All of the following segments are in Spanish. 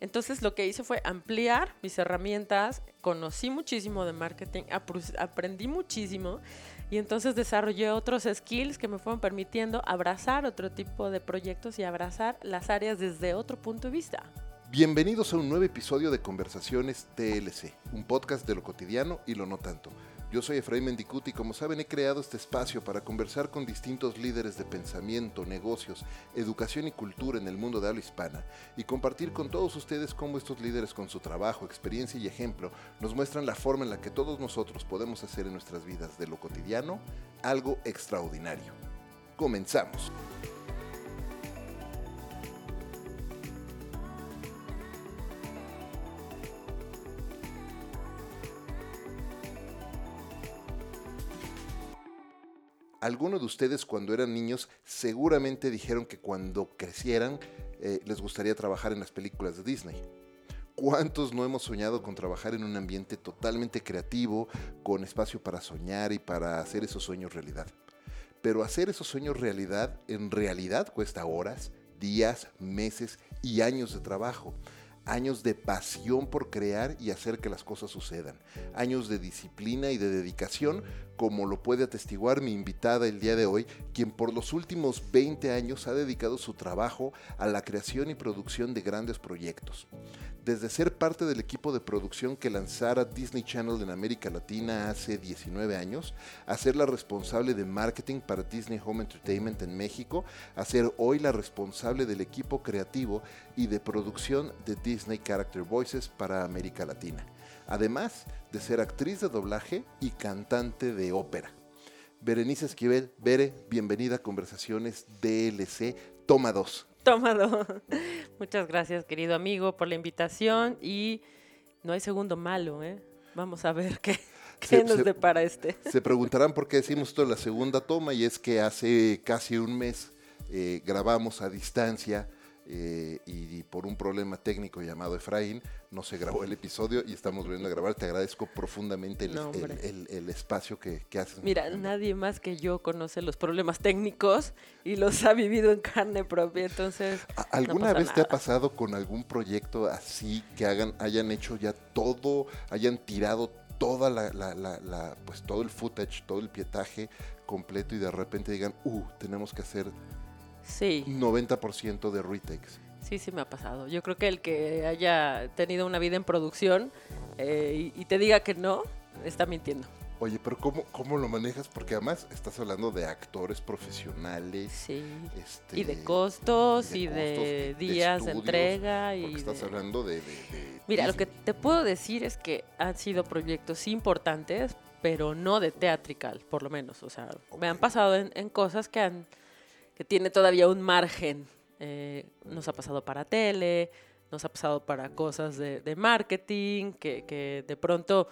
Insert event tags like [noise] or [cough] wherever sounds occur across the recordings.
Entonces lo que hice fue ampliar mis herramientas, conocí muchísimo de marketing, aprendí muchísimo y entonces desarrollé otros skills que me fueron permitiendo abrazar otro tipo de proyectos y abrazar las áreas desde otro punto de vista. Bienvenidos a un nuevo episodio de Conversaciones TLC, un podcast de lo cotidiano y lo no tanto. Yo soy Efraín Mendicuti y como saben he creado este espacio para conversar con distintos líderes de pensamiento, negocios, educación y cultura en el mundo de habla hispana y compartir con todos ustedes cómo estos líderes con su trabajo, experiencia y ejemplo nos muestran la forma en la que todos nosotros podemos hacer en nuestras vidas de lo cotidiano algo extraordinario. Comenzamos. Algunos de ustedes cuando eran niños seguramente dijeron que cuando crecieran eh, les gustaría trabajar en las películas de Disney. ¿Cuántos no hemos soñado con trabajar en un ambiente totalmente creativo, con espacio para soñar y para hacer esos sueños realidad? Pero hacer esos sueños realidad en realidad cuesta horas, días, meses y años de trabajo años de pasión por crear y hacer que las cosas sucedan, años de disciplina y de dedicación, como lo puede atestiguar mi invitada el día de hoy, quien por los últimos 20 años ha dedicado su trabajo a la creación y producción de grandes proyectos. Desde ser parte del equipo de producción que lanzara Disney Channel en América Latina hace 19 años, a ser la responsable de marketing para Disney Home Entertainment en México, a ser hoy la responsable del equipo creativo y de producción de Disney Character Voices para América Latina, además de ser actriz de doblaje y cantante de ópera. Berenice Esquivel, Bere, bienvenida a Conversaciones DLC, toma 2. Tómalo. [laughs] Muchas gracias, querido amigo, por la invitación y no hay segundo malo, ¿eh? Vamos a ver qué, qué nos depara este. Se preguntarán por qué decimos esto en la segunda toma y es que hace casi un mes eh, grabamos a distancia eh, y, por un problema técnico llamado Efraín no se grabó el episodio y estamos volviendo a grabar. Te agradezco profundamente el, espacio que, haces. Mira, nadie más que yo conoce los problemas técnicos y los ha vivido en carne propia, entonces... [laughs] ¿Alguna vez te ha pasado con algún proyecto así que hagan, hayan hecho ya todo, hayan tirado toda la, pues todo el footage, todo el pietaje completo y de repente digan, uh, tenemos que hacer Sí. 90% de retakes. Sí, sí me ha pasado. Yo creo que el que haya tenido una vida en producción eh, y, te diga que no, está mintiendo. Oye, pero ¿cómo, ¿cómo lo manejas? Porque además estás hablando de actores profesionales. Sí. Este, y de costos y de, días de, entrega. y estás hablando de... Mira, lo que te puedo decir es que han sido proyectos importantes, pero no de teatrical, por lo menos. O sea, me han pasado en cosas que han que tiene todavía un margen. Eh, nos ha pasado para tele, nos ha pasado para cosas de, marketing, que, de pronto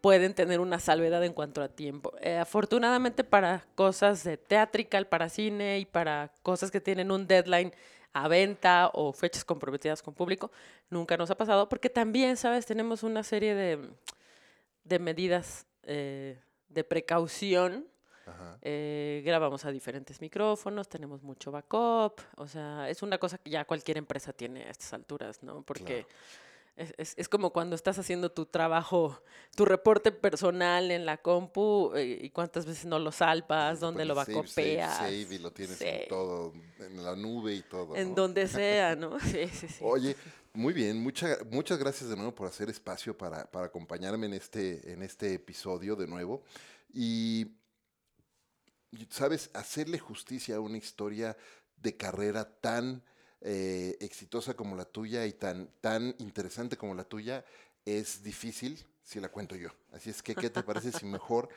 pueden tener una salvedad en cuanto a tiempo. Eh, afortunadamente para cosas de teatrical, para cine y para cosas que tienen un deadline a venta o fechas comprometidas con público, nunca nos ha pasado porque también, ¿sabes? Tenemos una serie de, medidas eh, de precaución eh, grabamos a diferentes micrófonos, tenemos mucho backup, o sea, es una cosa que ya cualquier empresa tiene a estas alturas, ¿no? Porque es, es, como cuando estás haciendo tu trabajo, tu reporte personal en la compu eh, y cuántas veces no lo salpas, dónde lo bacopeas. Save, y lo tienes en todo, en la nube y todo. En donde sea, ¿no? [laughs] Sí, sí, sí. Oye, muy bien, muchas muchas gracias de nuevo por hacer espacio para, para acompañarme en este, en este episodio de nuevo. Y sabes, hacerle justicia a una historia de carrera tan eh, exitosa como la tuya y tan, tan interesante como la tuya es difícil si la cuento yo. Así es que, ¿qué te parece si mejor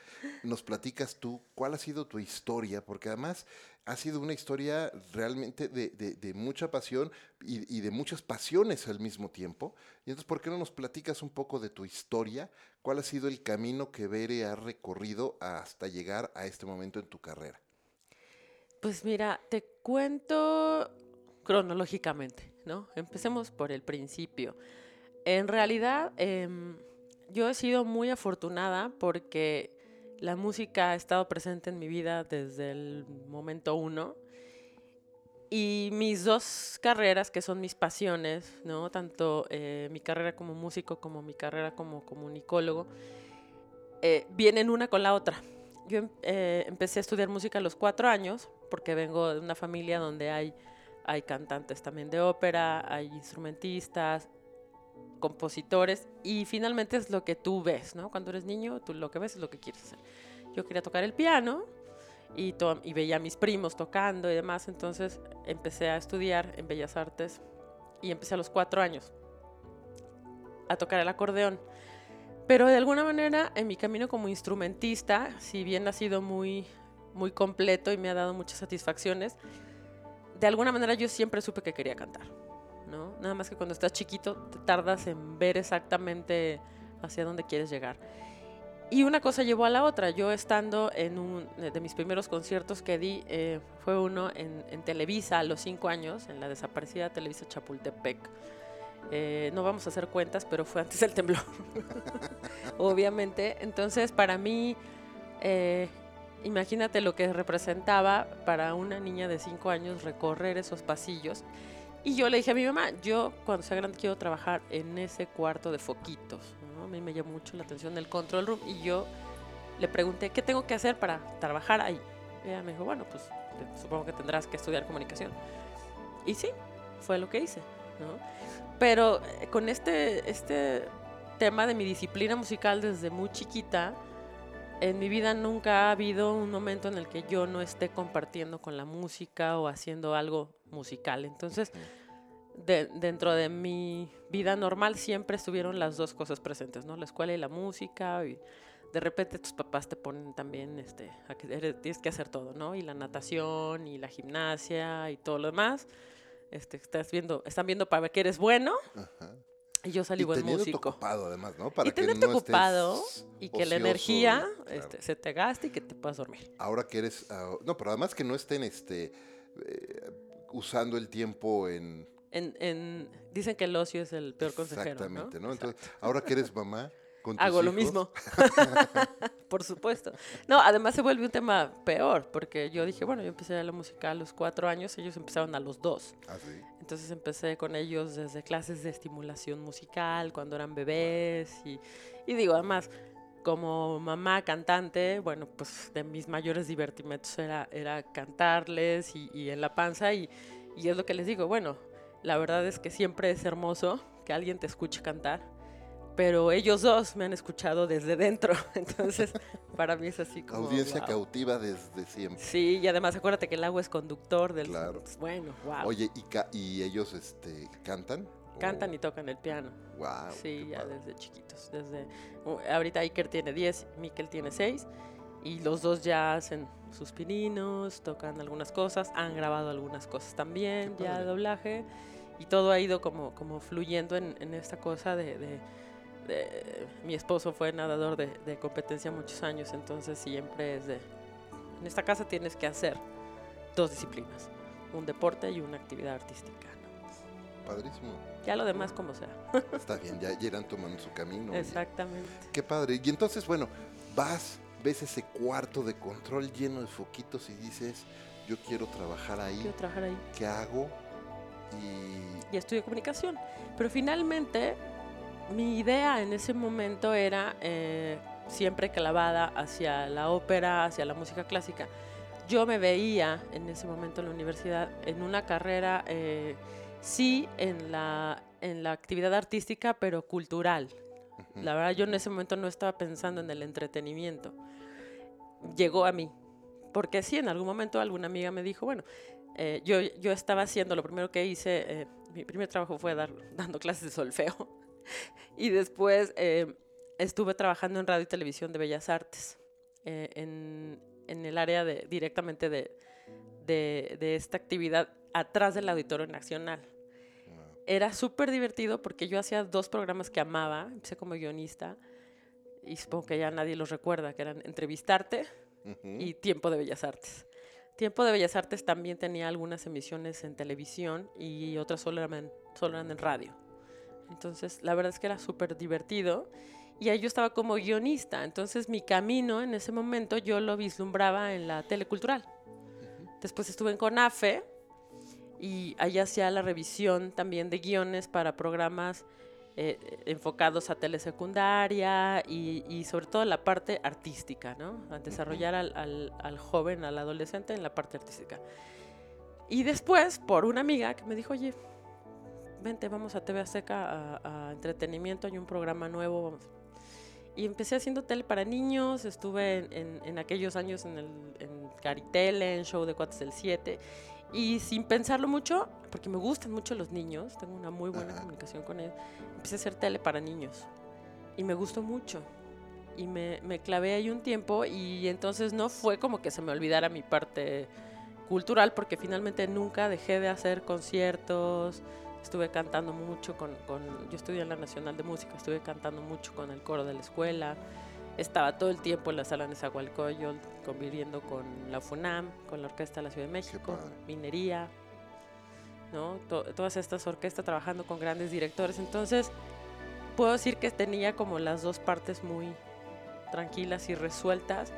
nos platicas tú cuál ha sido tu historia? Porque además ha sido una historia realmente de, mucha pasión y, de muchas pasiones al mismo tiempo. Y entonces, ¿por qué no nos platicas un poco de tu historia? ¿Cuál ha sido el camino que Bere ha recorrido hasta llegar a este momento en tu carrera? Pues mira, te cuento cronológicamente, ¿no? Empecemos por el principio. En realidad, em, yo he sido muy afortunada porque la música ha estado presente en mi vida desde el momento uno. Y mis dos carreras, que son mis pasiones, ¿no? Tanto eh, mi carrera como músico como mi carrera como comunicólogo, eh, vienen una con la otra. Yo eh, empecé a estudiar música a los cuatro años, porque vengo de una familia donde hay, hay cantantes también de ópera, hay instrumentistas, compositores, y finalmente es lo que tú ves, ¿no? Cuando eres niño, tú lo que ves es lo que quieres hacer. Yo quería tocar el piano y, y veía a mis primos tocando y demás, entonces empecé a estudiar en Bellas Artes y empecé a los cuatro años a tocar el acordeón. Pero de alguna manera en mi camino como instrumentista, si bien ha sido muy, muy completo y me ha dado muchas satisfacciones, de alguna manera yo siempre supe que quería cantar. ¿No? Nada más que cuando estás chiquito te tardas en ver exactamente hacia dónde quieres llegar. Y una cosa llevó a la otra. Yo estando en un de mis primeros conciertos que di, eh, fue uno en, Televisa a los cinco años, en la desaparecida Televisa Chapultepec. Eh, no vamos a hacer cuentas, pero fue antes del temblor. [laughs] Obviamente. Entonces, para mí, eh, imagínate lo que representaba para una niña de cinco años recorrer esos pasillos. Y yo le dije a mi mamá, yo cuando sea grande quiero trabajar en ese cuarto de foquitos. A mí me llamó mucho la atención el control room y yo le pregunté, ¿qué tengo que hacer para trabajar ahí? Y ella me dijo, bueno, pues supongo que tendrás que estudiar comunicación. Y sí, fue lo que hice. Pero eh, con este, este tema de mi disciplina musical desde muy chiquita, en mi vida nunca ha habido un momento en el que yo no esté compartiendo con la música o haciendo algo musical. Entonces, de- dentro de mi vida normal siempre estuvieron las dos cosas presentes, ¿no? La escuela y la música. Y de repente tus papás te ponen también, este, a que eres- tienes que hacer todo, ¿no? Y la natación y la gimnasia y todo lo demás. Este, estás viendo, están viendo para ver que eres bueno Ajá. y yo salí y buen músico. ocupado además, ¿no? Para y que tenerte no ocupado estés y que la energía claro. este, se te gaste y que te puedas dormir. Ahora que eres... ah, no, pero además que no estén este, eh, usando el tiempo en... En, en- dicen que el ocio es el peor consejero. Exactamente, ¿no? ¿no? Entonces, ahora que eres mamá... Con tus Hago lo mismo. [laughs] [laughs] Por supuesto. No, además se vuelve un tema peor, porque yo dije, bueno, yo empecé a la música a los cuatro años, ellos empezaron a los dos. Ah, sí. Entonces empecé con ellos desde clases de estimulación musical, cuando eran bebés. Y, y digo, además, como mamá cantante, bueno, pues de mis mayores divertimentos era, era cantarles y, y en la panza. Y, y es lo que les digo, bueno, la verdad es que siempre es hermoso que alguien te escuche cantar. Pero ellos dos me han escuchado desde dentro. [laughs] Entonces, para mí es así como. Audiencia wow. cautiva desde siempre. Sí, y además acuérdate que el agua es conductor del. Claro. Bueno, wow. Oye, ¿y, ca- y ellos este, cantan? Cantan y tocan el piano. Wow. sí, ya desde chiquitos. Desde, ahorita Iker tiene 10, Mikel tiene 6. Y los dos ya hacen sus pininos, tocan algunas cosas, han grabado algunas cosas también, ya de padre. doblaje. Y todo ha ido como, como fluyendo en, en esta cosa de, de- de- Mi esposo fue nadador de, de competencia muchos años, entonces siempre es de... En esta casa tienes que hacer dos disciplinas, un deporte y una actividad artística. Padrísimo. Ya lo demás como sea. [laughs] Está bien, ya, ya irán tomando su camino. oye. Exactamente. Qué padre. Y entonces, bueno, vas, ves ese cuarto de control lleno de foquitos y dices, yo quiero trabajar ahí, Quiero trabajar ahí. ¿qué hago? Y Y estudié comunicación. Pero finalmente, mi idea en ese momento era eh, siempre clavada hacia la ópera, hacia la música clásica. Yo me veía en ese momento en la universidad en una carrera, eh, sí, en la, en la actividad artística, pero cultural. La verdad, yo en ese momento no estaba pensando en el entretenimiento. Llegó a mí. Porque sí, en algún momento alguna amiga me dijo, bueno, eh, yo, yo estaba haciendo, lo primero que hice, eh, mi primer trabajo fue dar, [laughs] dando clases de solfeo. [laughs] y después eh, estuve trabajando en radio y televisión de Bellas Artes, en, en el área de, directamente de, de, de esta actividad atrás del Auditorio Nacional. Era súper divertido porque yo hacía dos programas que amaba, empecé como guionista y supongo que ya nadie los recuerda, que eran Entrevistarte y Tiempo de Bellas Artes. Tiempo de Bellas Artes también tenía algunas emisiones en televisión y otras solo eran, solo eran en radio. Entonces, la verdad es que era súper divertido y ahí yo estaba como guionista. Entonces, mi camino en ese momento yo lo vislumbraba en la telecultural. Después estuve en CONAFE y ahí hacía la revisión también de guiones para programas eh, enfocados a telesecundaria y, y sobre todo la parte artística, ¿no? A desarrollar al, al, al joven, al adolescente en la parte artística. Y después, por una amiga que me dijo, oye, vente, vamos a TV Azteca a, a entretenimiento, hay un programa nuevo, vamos. Y empecé haciendo tele para niños, estuve en, en, en aquellos años en, el, en Caritele, en Show de Cuates del 7, y sin pensarlo mucho, porque me gustan mucho los niños, tengo una muy buena Ajá. comunicación con ellos, empecé a hacer tele para niños. Y me gustó mucho. Y me, me clavé ahí un tiempo y entonces no fue como que se me olvidara mi parte cultural, porque finalmente nunca dejé de hacer conciertos, estuve cantando mucho con, con, yo estudié en la Nacional de Música, estuve cantando mucho con el coro de la escuela, estaba todo el tiempo en la sala Nezahualcóyotl conviviendo con la FUNAM, con la Orquesta de la Ciudad de México. Minería, ¿no? To- todas estas orquestas trabajando con grandes directores, entonces puedo decir que tenía como las dos partes muy tranquilas y resueltas,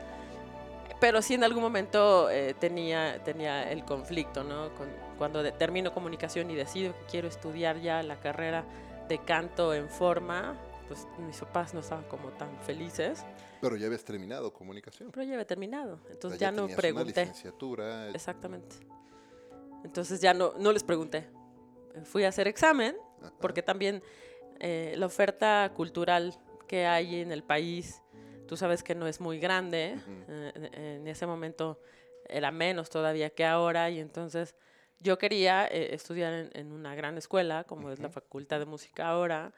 pero sí en algún momento eh, tenía, tenía el conflicto, ¿no? Con- cuando de- termino comunicación y decido que quiero estudiar ya la carrera de canto en forma, pues mis papás no estaban como tan felices, Pero ya habías terminado comunicación. pero ya había terminado, entonces ya, no tenías una pregunté. licenciatura. Exactamente. Entonces ya no, no les pregunté. Fui a hacer examen, ajá. porque también eh, la oferta cultural que hay en el país, tú sabes que no es muy grande. Eh, en- ese momento era menos todavía que ahora, y entonces yo quería eh, estudiar en, en una gran escuela, como es la. Facultad de Música ahora,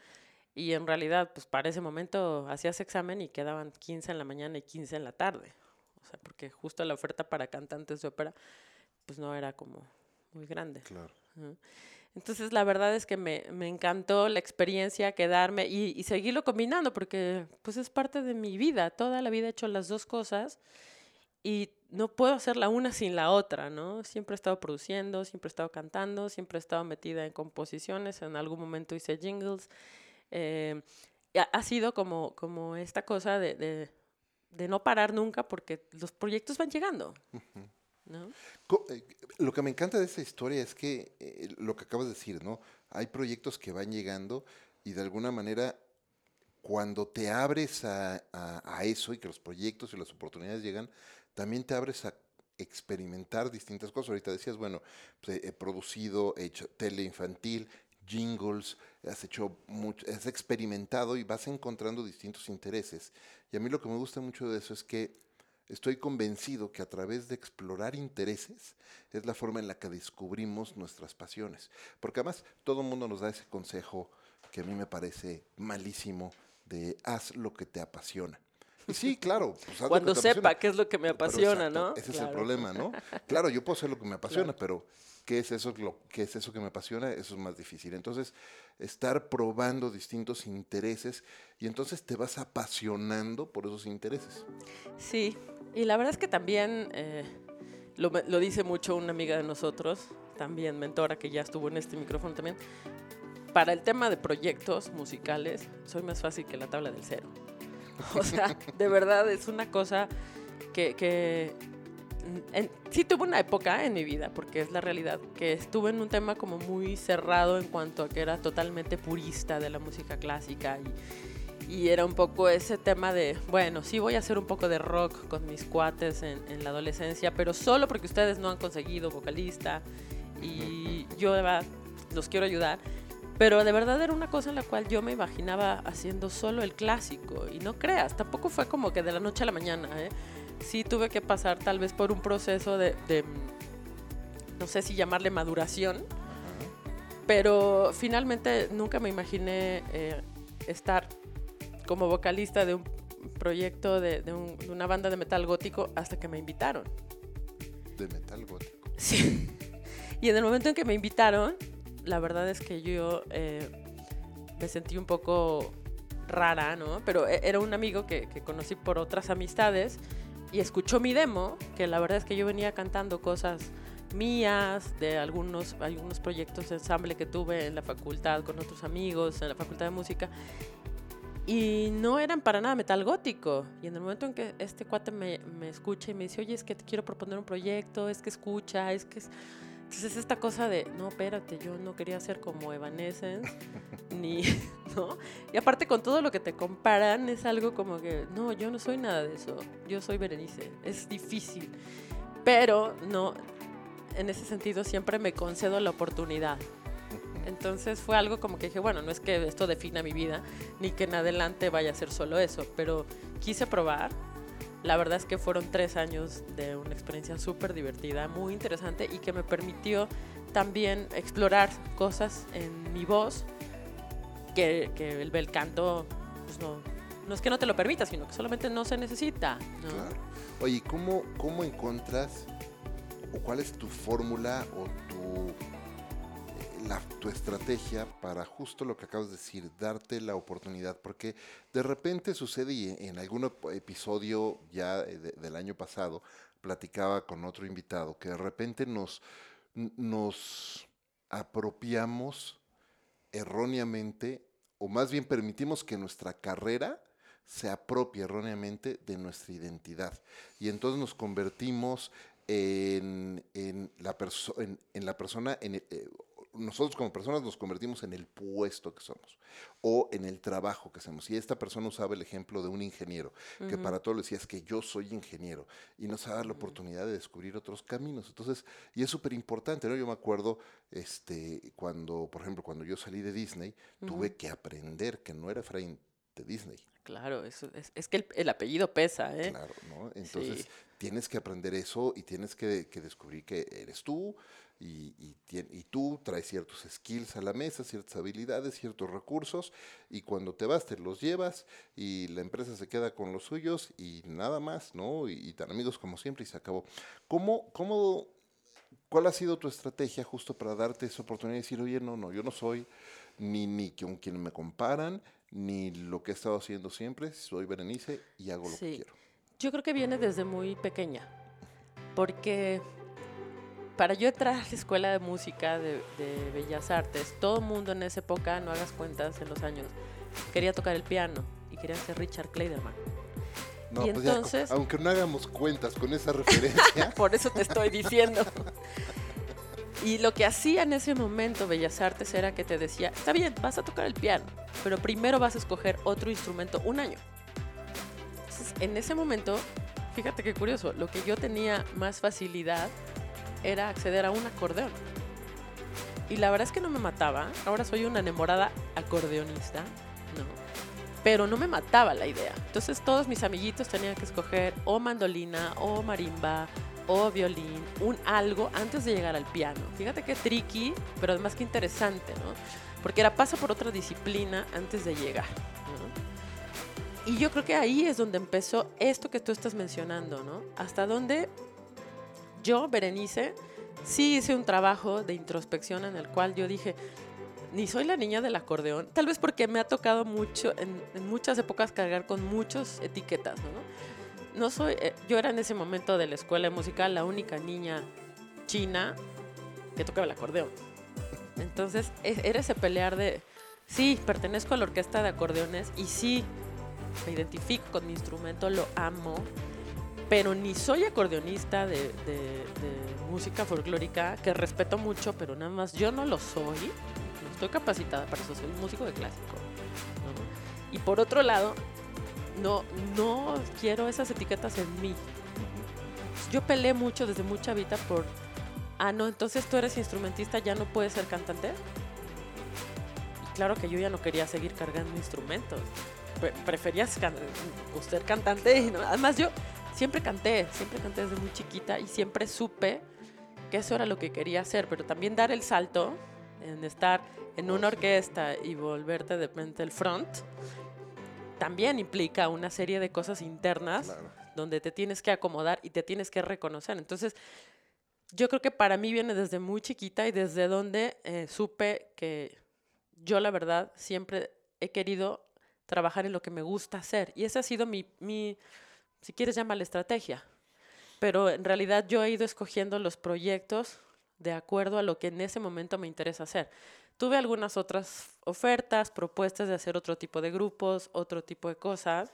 y en realidad, pues para ese momento hacías examen y quedaban 15 en la mañana y 15 en la tarde. O sea, porque justo la oferta para cantantes de ópera, pues no era como muy grande. Claro. Entonces, la verdad es que me, me encantó la experiencia, quedarme y, y seguirlo combinando, porque pues es parte de mi vida. Toda la vida he hecho las dos cosas y no puedo hacer la una sin la otra, ¿no? Siempre he estado produciendo, siempre he estado cantando, siempre he estado metida en composiciones, en algún momento hice jingles. Eh, y ha, sido como, como esta cosa de, de, de no parar nunca porque los proyectos van llegando. ¿no? Eh, Lo que me encanta de esta historia es que eh, lo que acabas de decir, ¿no? Hay proyectos que van llegando y de alguna manera cuando te abres a, a- a eso y que los proyectos y las oportunidades llegan, también te abres a experimentar distintas cosas. Ahorita decías, bueno, pues, he producido, he hecho tele infantil, jingles, has hecho mucho, has experimentado y vas encontrando distintos intereses. Y a mí lo que me gusta mucho de eso es que Estoy convencido que a través de explorar intereses es la forma en la que descubrimos nuestras pasiones. Porque además todo el mundo nos da ese consejo que a mí me parece malísimo de haz lo que te apasiona. Y sí, claro. pues, haz lo Cuando que te apasiona. sepa qué es lo que me Pero apasiona, exacto, ¿no? Ese es el Claro. problema, ¿no? [laughs] Claro, yo puedo hacer lo que me apasiona, pero ¿qué es eso lo es eso que me apasiona? Eso es más difícil. Entonces, estar probando distintos intereses y entonces te vas apasionando por esos intereses. Sí, y la verdad es que también eh, lo, dice mucho una amiga de nosotros, también mentora que ya estuvo en este micrófono también. Para el tema de proyectos musicales, soy más fácil que la tabla del cero. [laughs] O sea, de verdad es una cosa que, en- sí tuve una época en mi vida, porque es la realidad, que estuve en un tema como muy cerrado en cuanto a que era totalmente purista de la música clásica y, y era un poco ese tema de, bueno, sí voy a hacer un poco de rock con mis cuates en, en la adolescencia, pero solo porque ustedes no han conseguido vocalista y yo de verdad los quiero ayudar. Pero de verdad era una cosa en la cual yo me imaginaba haciendo solo el clásico. Y no creas, tampoco fue como que de la noche a la mañana. ¿eh? Sí tuve que pasar tal vez por un proceso de, de, no sé si llamarle maduración, pero finalmente nunca me imaginé eh, estar como vocalista de un proyecto de, de un- de una banda de metal gótico hasta que me invitaron. De metal gótico. Sí. [laughs] Y en el momento en que me invitaron, la verdad es que yo eh, me sentí un poco rara, ¿no? Pero e- era un amigo que, que conocí por otras amistades y escuchó mi demo, que la verdad es que yo venía cantando cosas mías, de algunos, algunos proyectos de ensamble que tuve en la facultad con otros amigos, en la facultad de música, y no eran para nada metal gótico. Y en el momento en que este cuate me, me escucha y me dice, oye, es que te quiero proponer un proyecto, es que escucha, es que... es-". Entonces esta cosa de, no, espérate, yo no quería ser como Evanescence, [laughs] ni, [laughs] ¿no? Y aparte con todo lo que te comparan es algo como que, no, yo no soy nada de eso, yo soy Berenice, es difícil, pero no, en ese sentido siempre me concedo la oportunidad. Entonces fue algo como que dije, bueno, no es que esto defina mi vida, ni que en adelante vaya a ser solo eso, pero quise probar la verdad es que fueron tres años de una experiencia súper divertida, muy interesante y que me permitió también explorar cosas en mi voz que, que el bel canto pues no, no es que no te lo permita, sino que solamente no se necesita. Claro. Oye, ¿cómo, ¿cómo encuentras o cuál es tu fórmula o tu tu estrategia para justo lo que acabas de decir, darte la oportunidad, porque de repente sucede y en algún episodio ya del año pasado platicaba con otro invitado que de repente nos, nos apropiamos erróneamente o más bien permitimos que nuestra carrera se apropie erróneamente de nuestra identidad. Y entonces nos convertimos en, la, en, la persona, en, eh, nosotros como personas nos convertimos en el puesto que somos o en el trabajo que hacemos. Y esta persona usaba el ejemplo de un ingeniero, que para todo le decía, es que yo soy ingeniero, y nos da la oportunidad de descubrir otros caminos. Entonces, y es súper importante, ¿no? Yo me acuerdo, este, cuando, por ejemplo, cuando yo salí de Disney, tuve que aprender que no era Efraín de Disney. Claro, eso es, es que el, apellido pesa, ¿eh? Claro, ¿no? Entonces, tienes que aprender eso y tienes que, que descubrir que eres tú, y, y, tú traes ciertos skills a la mesa, ciertas habilidades, ciertos recursos, y cuando te vas te los llevas y la empresa se queda con los suyos y nada más, ¿no? Y, tan amigos como siempre y se acabó. ¿Cómo, cómo, ¿Cuál ha sido tu estrategia justo para darte esa oportunidad de decir, oye, no, no, yo no soy ni, ni con quien me comparan, ni lo que he estado haciendo siempre, soy Berenice y hago lo que quiero? Yo creo que viene desde muy pequeña, porque para yo entrar a la escuela de música de, Bellas Artes, todo mundo en esa época, no hagas cuentas en los años, quería tocar el piano y quería ser Richard Kleiderman. No, y pues entonces, aunque no hagamos cuentas con esa referencia. [laughs] por eso te estoy diciendo. Y lo que hacía en ese momento Bellas Artes era que te decía, está bien, vas a tocar el piano, pero primero vas a escoger otro instrumento un año. Entonces, en ese momento, fíjate qué curioso, lo que yo tenía más facilidad era acceder a un acordeón. Y la verdad es que no me mataba. Ahora soy una enamorada acordeonista, ¿no? Pero no me mataba la idea. Entonces todos mis amiguitos tenían que escoger o mandolina, o marimba, o violín, un algo antes de llegar al piano. Fíjate qué tricky, pero además que interesante, ¿no? Porque era pasa por otra disciplina antes de llegar. Y yo creo que ahí es donde empezó esto que tú estás mencionando, ¿no? Hasta dónde yo, Berenice, sí hice un trabajo de introspección en el cual yo dije, ni soy la niña del acordeón, tal vez porque me ha tocado mucho, en, muchas épocas cargar con muchas etiquetas, ¿no? No soy, eh, yo era en ese momento de la escuela musical la única niña china que tocaba el acordeón. Entonces, e, era ese pelear de, sí, pertenezco a la orquesta de acordeones y sí, me identifico con mi instrumento, lo amo, pero ni soy acordeonista de, música folclórica, que respeto mucho, pero nada más yo no lo soy, no estoy capacitada para eso, soy músico de clásico. Y por otro lado, no, no quiero esas etiquetas en mí. Yo peleé mucho desde mucha vida por, ah, no, entonces tú eres instrumentista, ya no puedes ser cantante. Y claro que yo ya no quería seguir cargando instrumentos. Prefería ser cantante y además yo siempre canté, siempre canté desde muy chiquita y siempre supe que eso era lo que quería hacer, pero también dar el salto en estar en una orquesta y volverte de repente el front, también implica una serie de cosas internas donde te tienes que acomodar y te tienes que reconocer. Entonces, yo creo que para mí viene desde muy chiquita y desde donde eh, supe que yo la verdad siempre he querido trabajar en lo que me gusta hacer. Y ese ha sido mi, mi si quieres la estrategia. Pero en realidad yo he ido escogiendo los proyectos de acuerdo a lo que en ese momento me interesa hacer. Tuve algunas otras ofertas, propuestas de hacer otro tipo de grupos, otro tipo de cosas.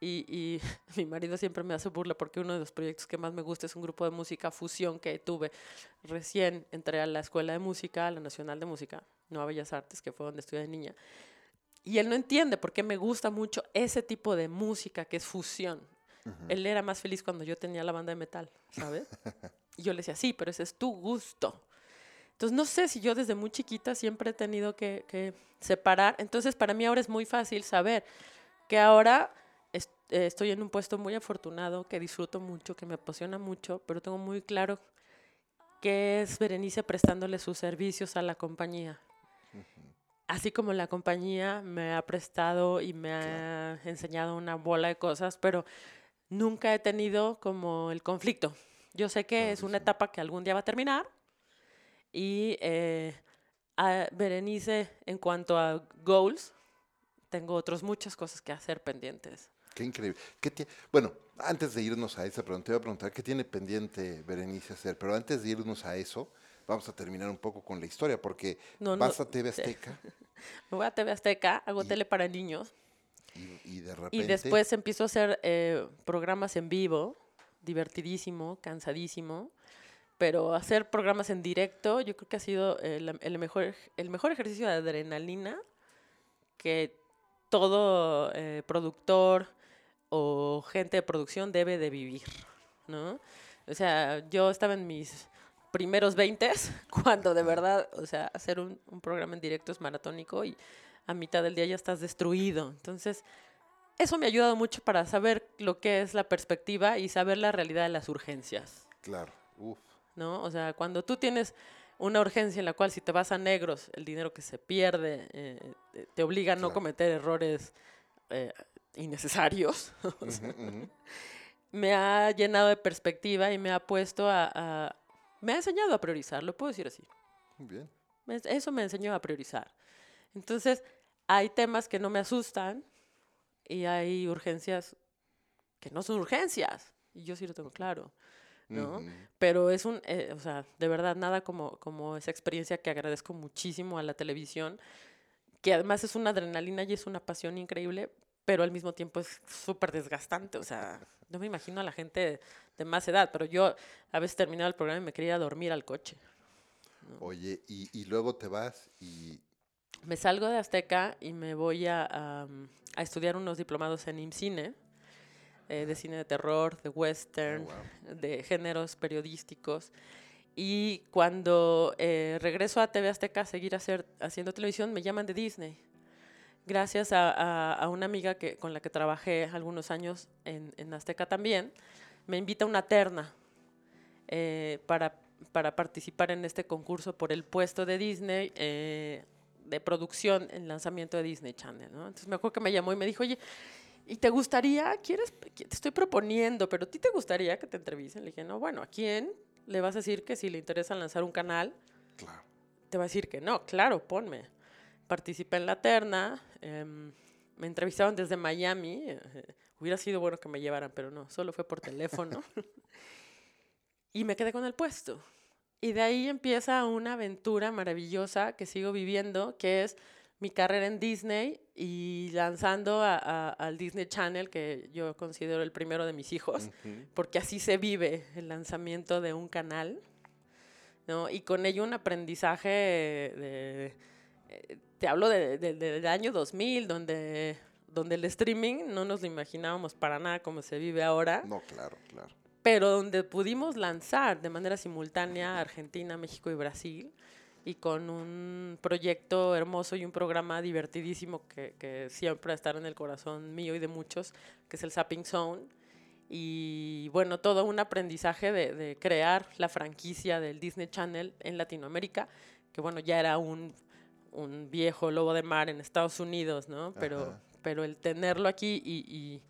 Y, y [laughs] mi marido siempre me hace burla porque uno de los proyectos que más me gusta es un grupo de música fusión que tuve. Recién entré a la Escuela de Música, a la Nacional de Música, no a Bellas Artes, que fue donde estudié de niña. Y él no entiende por qué me gusta mucho ese tipo de música que es fusión. Él era más feliz cuando yo tenía la banda de metal, ¿sabes? [laughs] y yo le decía, sí, pero ese es tu gusto. Entonces, no sé si yo desde muy chiquita siempre he tenido que, que separar. Entonces, para mí ahora es muy fácil saber que ahora est- eh, estoy en un puesto muy afortunado, que disfruto mucho, que me apasiona mucho, pero tengo muy claro que es Berenice prestándole sus servicios a la compañía. Así como la compañía me ha prestado y me ha enseñado una bola de cosas, pero nunca he tenido como el conflicto. Yo sé que es una etapa que algún día va a terminar y eh, a Berenice, en cuanto a goals, tengo otras muchas cosas que hacer pendientes. Qué increíble. ¿Qué bueno, antes de irnos a esa pregunta, te voy a preguntar qué tiene pendiente Berenice hacer, pero antes de irnos a eso, vamos a terminar un poco con la historia, porque No, no, vas a TV. [laughs] Azteca Me [laughs] voy a TV Azteca, hago Y- tele para niños y, y de repente... y después empiezo a hacer eh, programas en vivo, divertidísimo, cansadísimo, pero hacer programas en directo yo creo que ha sido el, el mejor, el mejor ejercicio de adrenalina que todo eh, productor o gente de producción debe de vivir, ¿no? O sea, yo estaba en mis primeros 20 [laughs] cuando de verdad, o sea, hacer un, un programa en directo es maratónico y a mitad del día ya estás destruido. Entonces, eso me ha ayudado mucho para saber lo que es la perspectiva y saber la realidad de las urgencias, Claro, uf, ¿no? O sea, cuando tú tienes una urgencia en la cual si te vas a negros, el dinero que se pierde eh, te- obliga a no Claro. cometer errores eh, innecesarios, [laughs] me ha llenado de perspectiva y me ha puesto a, a- me ha enseñado a priorizar, lo puedo decir así. Muy bien. Eso me enseñó a priorizar. Entonces, hay temas que no me asustan y hay urgencias que no son urgencias. Y yo sí lo tengo claro, ¿no? Pero es un, eh, o sea, de verdad, nada como, como esa experiencia que agradezco muchísimo a la televisión, que además es una adrenalina y es una pasión increíble, pero al mismo tiempo es súper desgastante. O sea, no me imagino a la gente de más edad, pero yo a veces terminaba el programa y me quería dormir al coche. Oye, y, y luego te vas y... Me salgo de Azteca y me voy a, a, a estudiar unos diplomados en IMCINE, eh, de cine de terror, de western, Oh, de géneros periodísticos. Y cuando eh, regreso a TV Azteca a seguir hacer, haciendo televisión, me llaman de Disney. Gracias a, a- a una amiga que, con la que trabajé algunos años en, en Azteca también, me invita a una terna eh, para, para participar en este concurso por el puesto de Disney eh, de producción en lanzamiento de Disney Channel. ¿no? Entonces me acuerdo que me llamó y me dijo, oye, ¿y te gustaría? ¿Quieres? Te estoy proponiendo, pero ¿a ti te gustaría que te entrevisten? Le dije, no, bueno, ¿a quién le vas a decir que si le interesa lanzar un canal, Claro. te va a decir que no? Claro, ponme. Participé en la terna, em, me entrevistaron desde Miami. eh, hubiera sido bueno que me llevaran, pero no, solo fue por teléfono. [laughs] y me quedé con el puesto. Y de ahí empieza una aventura maravillosa que sigo viviendo, que es mi carrera en Disney y lanzando a- a- al Disney Channel, que yo considero el primero de mis hijos, Ujú. porque así se vive el lanzamiento de un canal, ¿no? Y con ello un aprendizaje de... eh, te hablo de- de- de- del año 2000, donde, donde el streaming no nos lo imaginábamos para nada como se vive ahora No, claro, claro. pero donde pudimos lanzar de manera simultánea Argentina, México y Brasil, y con un proyecto hermoso y un programa divertidísimo que, que siempre estará en el corazón mío y de muchos, que es el Zapping Zone. Y bueno, todo un aprendizaje de, de crear la franquicia del Disney Channel en Latinoamérica, que bueno, ya era un, un viejo lobo de mar en Estados Unidos, ¿no? Pero, Ajá. pero el tenerlo aquí y, y-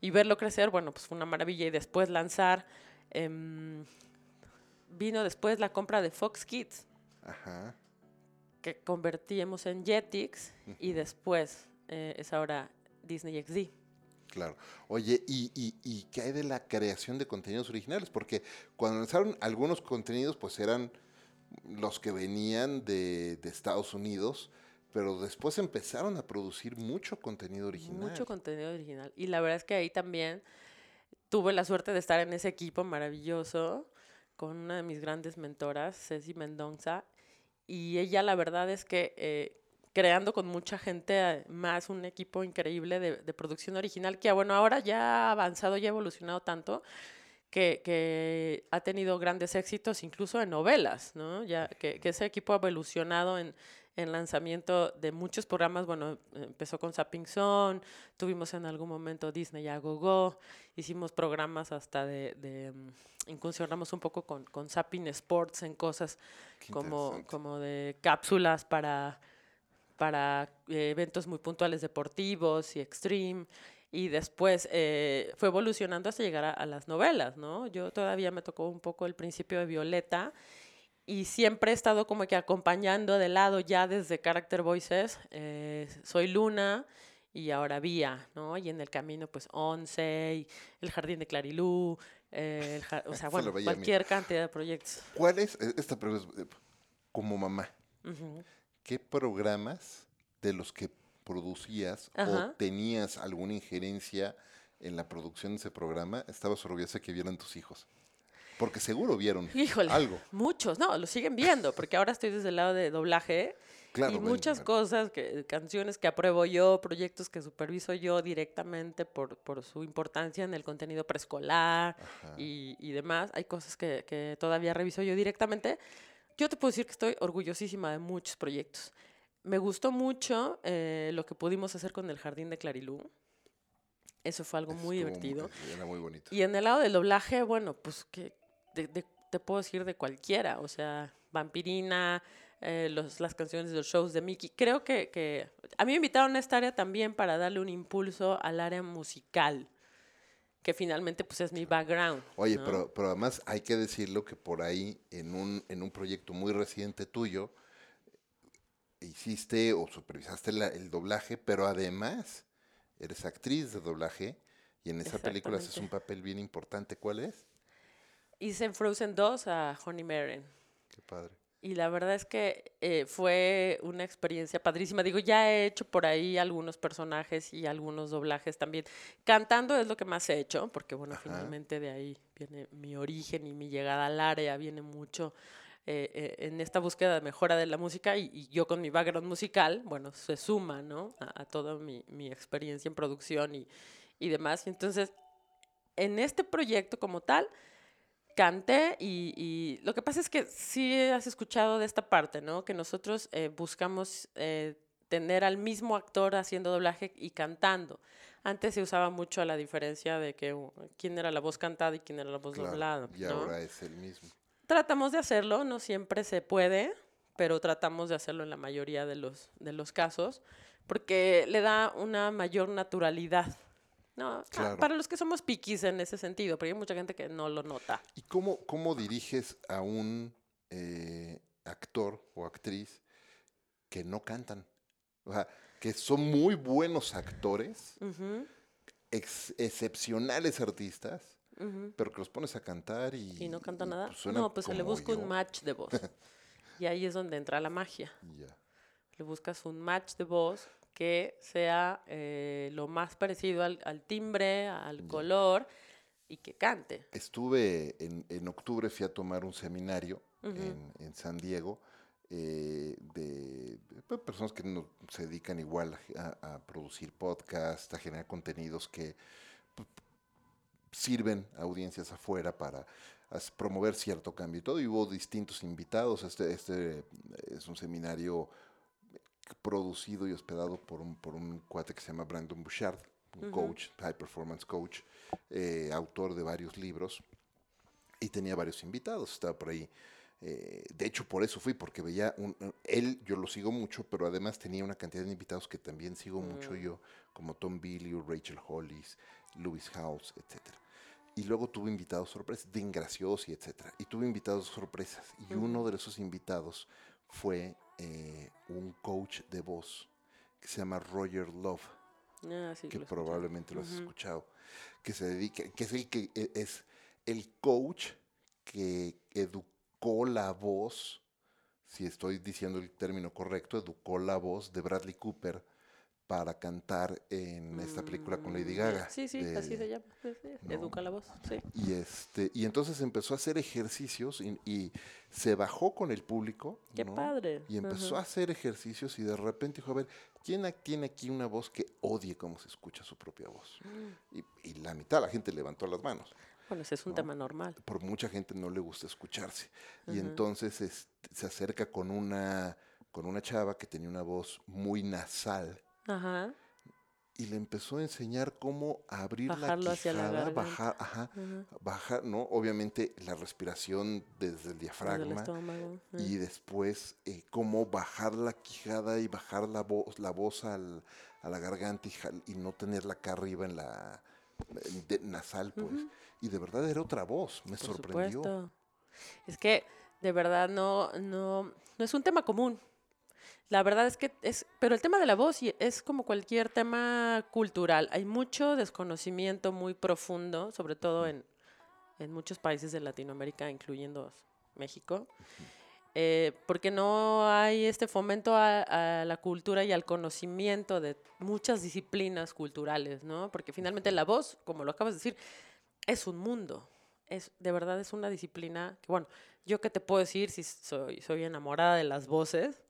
y verlo crecer, bueno, pues fue una maravilla. Y después lanzar, em, vino después la compra de Fox Kids, Ajá. que convertimos en Jetix, y después eh, es ahora Disney XD. Claro. Oye, ¿y, y, y qué hay de la creación de contenidos originales? Porque cuando lanzaron algunos contenidos, pues eran los que venían de, Estados Unidos, pero después empezaron a producir mucho contenido original. Mucho contenido original. Y la verdad es que ahí también tuve la suerte de estar en ese equipo maravilloso con una de mis grandes mentoras, Ceci Mendonza. Y ella, la verdad es que eh, creando con mucha gente más un equipo increíble de, de, producción original que, bueno, ahora ya ha avanzado, ya ha evolucionado tanto que, que, ha tenido grandes éxitos incluso en novelas, ¿no? Ya que, que ese equipo ha evolucionado en, en, lanzamiento de muchos programas, bueno, empezó con Zapping Zone, tuvimos en algún momento Disney a Go Go, hicimos programas hasta de, de mm, incursionamos un poco con, con Zapping Sports en cosas como, como de cápsulas para, para eh, eventos muy puntuales deportivos y extreme y después eh, fue evolucionando hasta llegar a, a, las novelas, ¿no? Yo todavía me tocó un poco el principio de Violeta y siempre he estado como que acompañando de lado ya desde Character Voices. Eh, soy Luna y ahora Vía, ¿no? Y en el camino pues Once, y el Jardín de Clarilú, eh, el, o sea, [laughs] bueno, cualquier cantidad de proyectos. ¿Cuál es, esta pregunta como mamá, uh -huh. qué programas de los que producías Ajá. o tenías alguna injerencia en la producción de ese programa, estabas orgullosa que vieran tus hijos? Porque seguro vieron Híjole, algo. Muchos, no, lo siguen viendo, porque ahora estoy desde el lado de doblaje. Claro, y muchas claro. cosas, que, canciones que apruebo yo, proyectos que superviso yo directamente por, por su importancia en el contenido preescolar y, y, demás. Hay cosas que, que todavía reviso yo directamente. Yo te puedo decir que estoy orgullosísima de muchos proyectos. Me gustó mucho eh, lo que pudimos hacer con el Jardín de Clarilú. Eso fue algo muy Estuvo divertido. Muy, era muy bonito. Y en el lado del doblaje, bueno, pues que de, de, te puedo decir de cualquiera. O sea, Vampirina, eh, los, las canciones de los shows de Mickey. Creo que, que a mí me invitaron a esta área también para darle un impulso al área musical que finalmente pues es mi background. Oye, ¿no? pero, pero además hay que decirlo que por ahí en un, en un proyecto muy reciente tuyo hiciste o supervisaste la, el doblaje, pero además eres actriz de doblaje y en esa película haces un papel bien importante. ¿Cuál es? Hice en Frozen 2 a Honey Maren. Qué padre. Y la verdad es que eh, fue una experiencia padrísima. Digo, ya he hecho por ahí algunos personajes y algunos doblajes también. Cantando es lo que más he hecho, porque bueno, Ajá. finalmente de ahí viene mi origen y mi llegada al área, viene mucho eh, eh, en esta búsqueda de mejora de la música y, y, yo con mi background musical, bueno, se suma, ¿no? A, a toda mi, mi, experiencia en producción y, y demás. Y entonces, en este proyecto como tal, canté y, y, lo que pasa es que sí has escuchado de esta parte, ¿no? Que nosotros eh, buscamos eh, tener al mismo actor haciendo doblaje y cantando. Antes se usaba mucho la diferencia de que uh, quién era la voz cantada y quién era la voz claro, doblada. Y ¿no? ahora es el mismo. Tratamos de hacerlo, no siempre se puede, pero tratamos de hacerlo en la mayoría de los, de los casos, porque le da una mayor naturalidad no, claro. para los que somos piquis en ese sentido, porque hay mucha gente que no lo nota. ¿Y cómo, cómo diriges a un eh, actor o actriz que no cantan? O sea, que son muy buenos actores, uh -huh. ex excepcionales artistas, uh -huh. pero que los pones a cantar y... ¿Y no canta y, nada? Pues, no, pues se le busca yo. un match de voz. [laughs] y ahí es donde entra la magia. Yeah. Le buscas un match de voz que sea eh, lo más parecido al, al timbre, al yeah. color y que cante. Estuve en, en, octubre, fui a tomar un seminario uh -huh. en, en, San Diego eh, de, de, personas que no, se dedican igual a, a, producir podcasts, a generar contenidos que sirven a audiencias afuera para promover cierto cambio y todo. Y hubo distintos invitados. Este, este es un seminario producido y hospedado por un, por un cuate que se llama Brandon Bouchard, un uh -huh. coach, high performance coach, eh, autor de varios libros, y tenía varios invitados, estaba por ahí. Eh, de hecho, por eso fui, porque veía, un, él, yo lo sigo mucho, pero además tenía una cantidad de invitados que también sigo -huh. mucho yo, como Tom Billieu, Rachel Hollis, Lewis House, etc. Y luego tuve invitados sorpresas, Dean Graciosi, etc. Y tuve invitados sorpresas, y uno de esos invitados fue eh, un coach de voz que se llama Roger Love, ah, sí, que lo probablemente lo has uh -huh. escuchado, que se dedica, que es el que e, es el coach que educó la voz si estoy diciendo el término correcto, educó la voz de Bradley Cooper para cantar en esta película con Lady Mm, Gaga. Sí, sí, de- así se llama. ¿no? Educa la voz, sí. Y, este, y entonces empezó a hacer ejercicios y, y se bajó con el público. Qué ¿no? padre. Y empezó a hacer ejercicios y de repente dijo, a ver, ¿quién tiene aquí una voz que odie cómo se escucha su propia voz? Mm. Y, y la mitad de la gente levantó las manos. Bueno, ese es un ¿no? tema normal. Por mucha gente no le gusta escucharse. Y entonces este, se acerca con una, con una chava que tenía una voz muy nasal Ajá. y le empezó a enseñar cómo abrir Bajarlo la hacia la quijada, bajar, ajá, Ajá. bajar, ¿no? Obviamente la respiración desde el Desde el diafragma y después eh, cómo bajar la quijada y bajar la voz, la voz al- a la garganta y, no tenerla acá arriba en la de- nasal, pues. Y de verdad era otra voz, me Por sorprendió. supuesto. Es que de verdad no, no, no es un tema común. La verdad es que es, pero el tema de la voz es como cualquier tema cultural. Hay mucho desconocimiento muy profundo, sobre todo en, en muchos países de Latinoamérica, incluyendo México, eh, porque no hay este fomento a, a la cultura y al conocimiento de muchas disciplinas culturales, ¿no? Porque finalmente la voz, como lo acabas de decir, es un mundo. Es, de verdad es una disciplina que, bueno, yo qué te puedo decir si soy, soy enamorada de las voces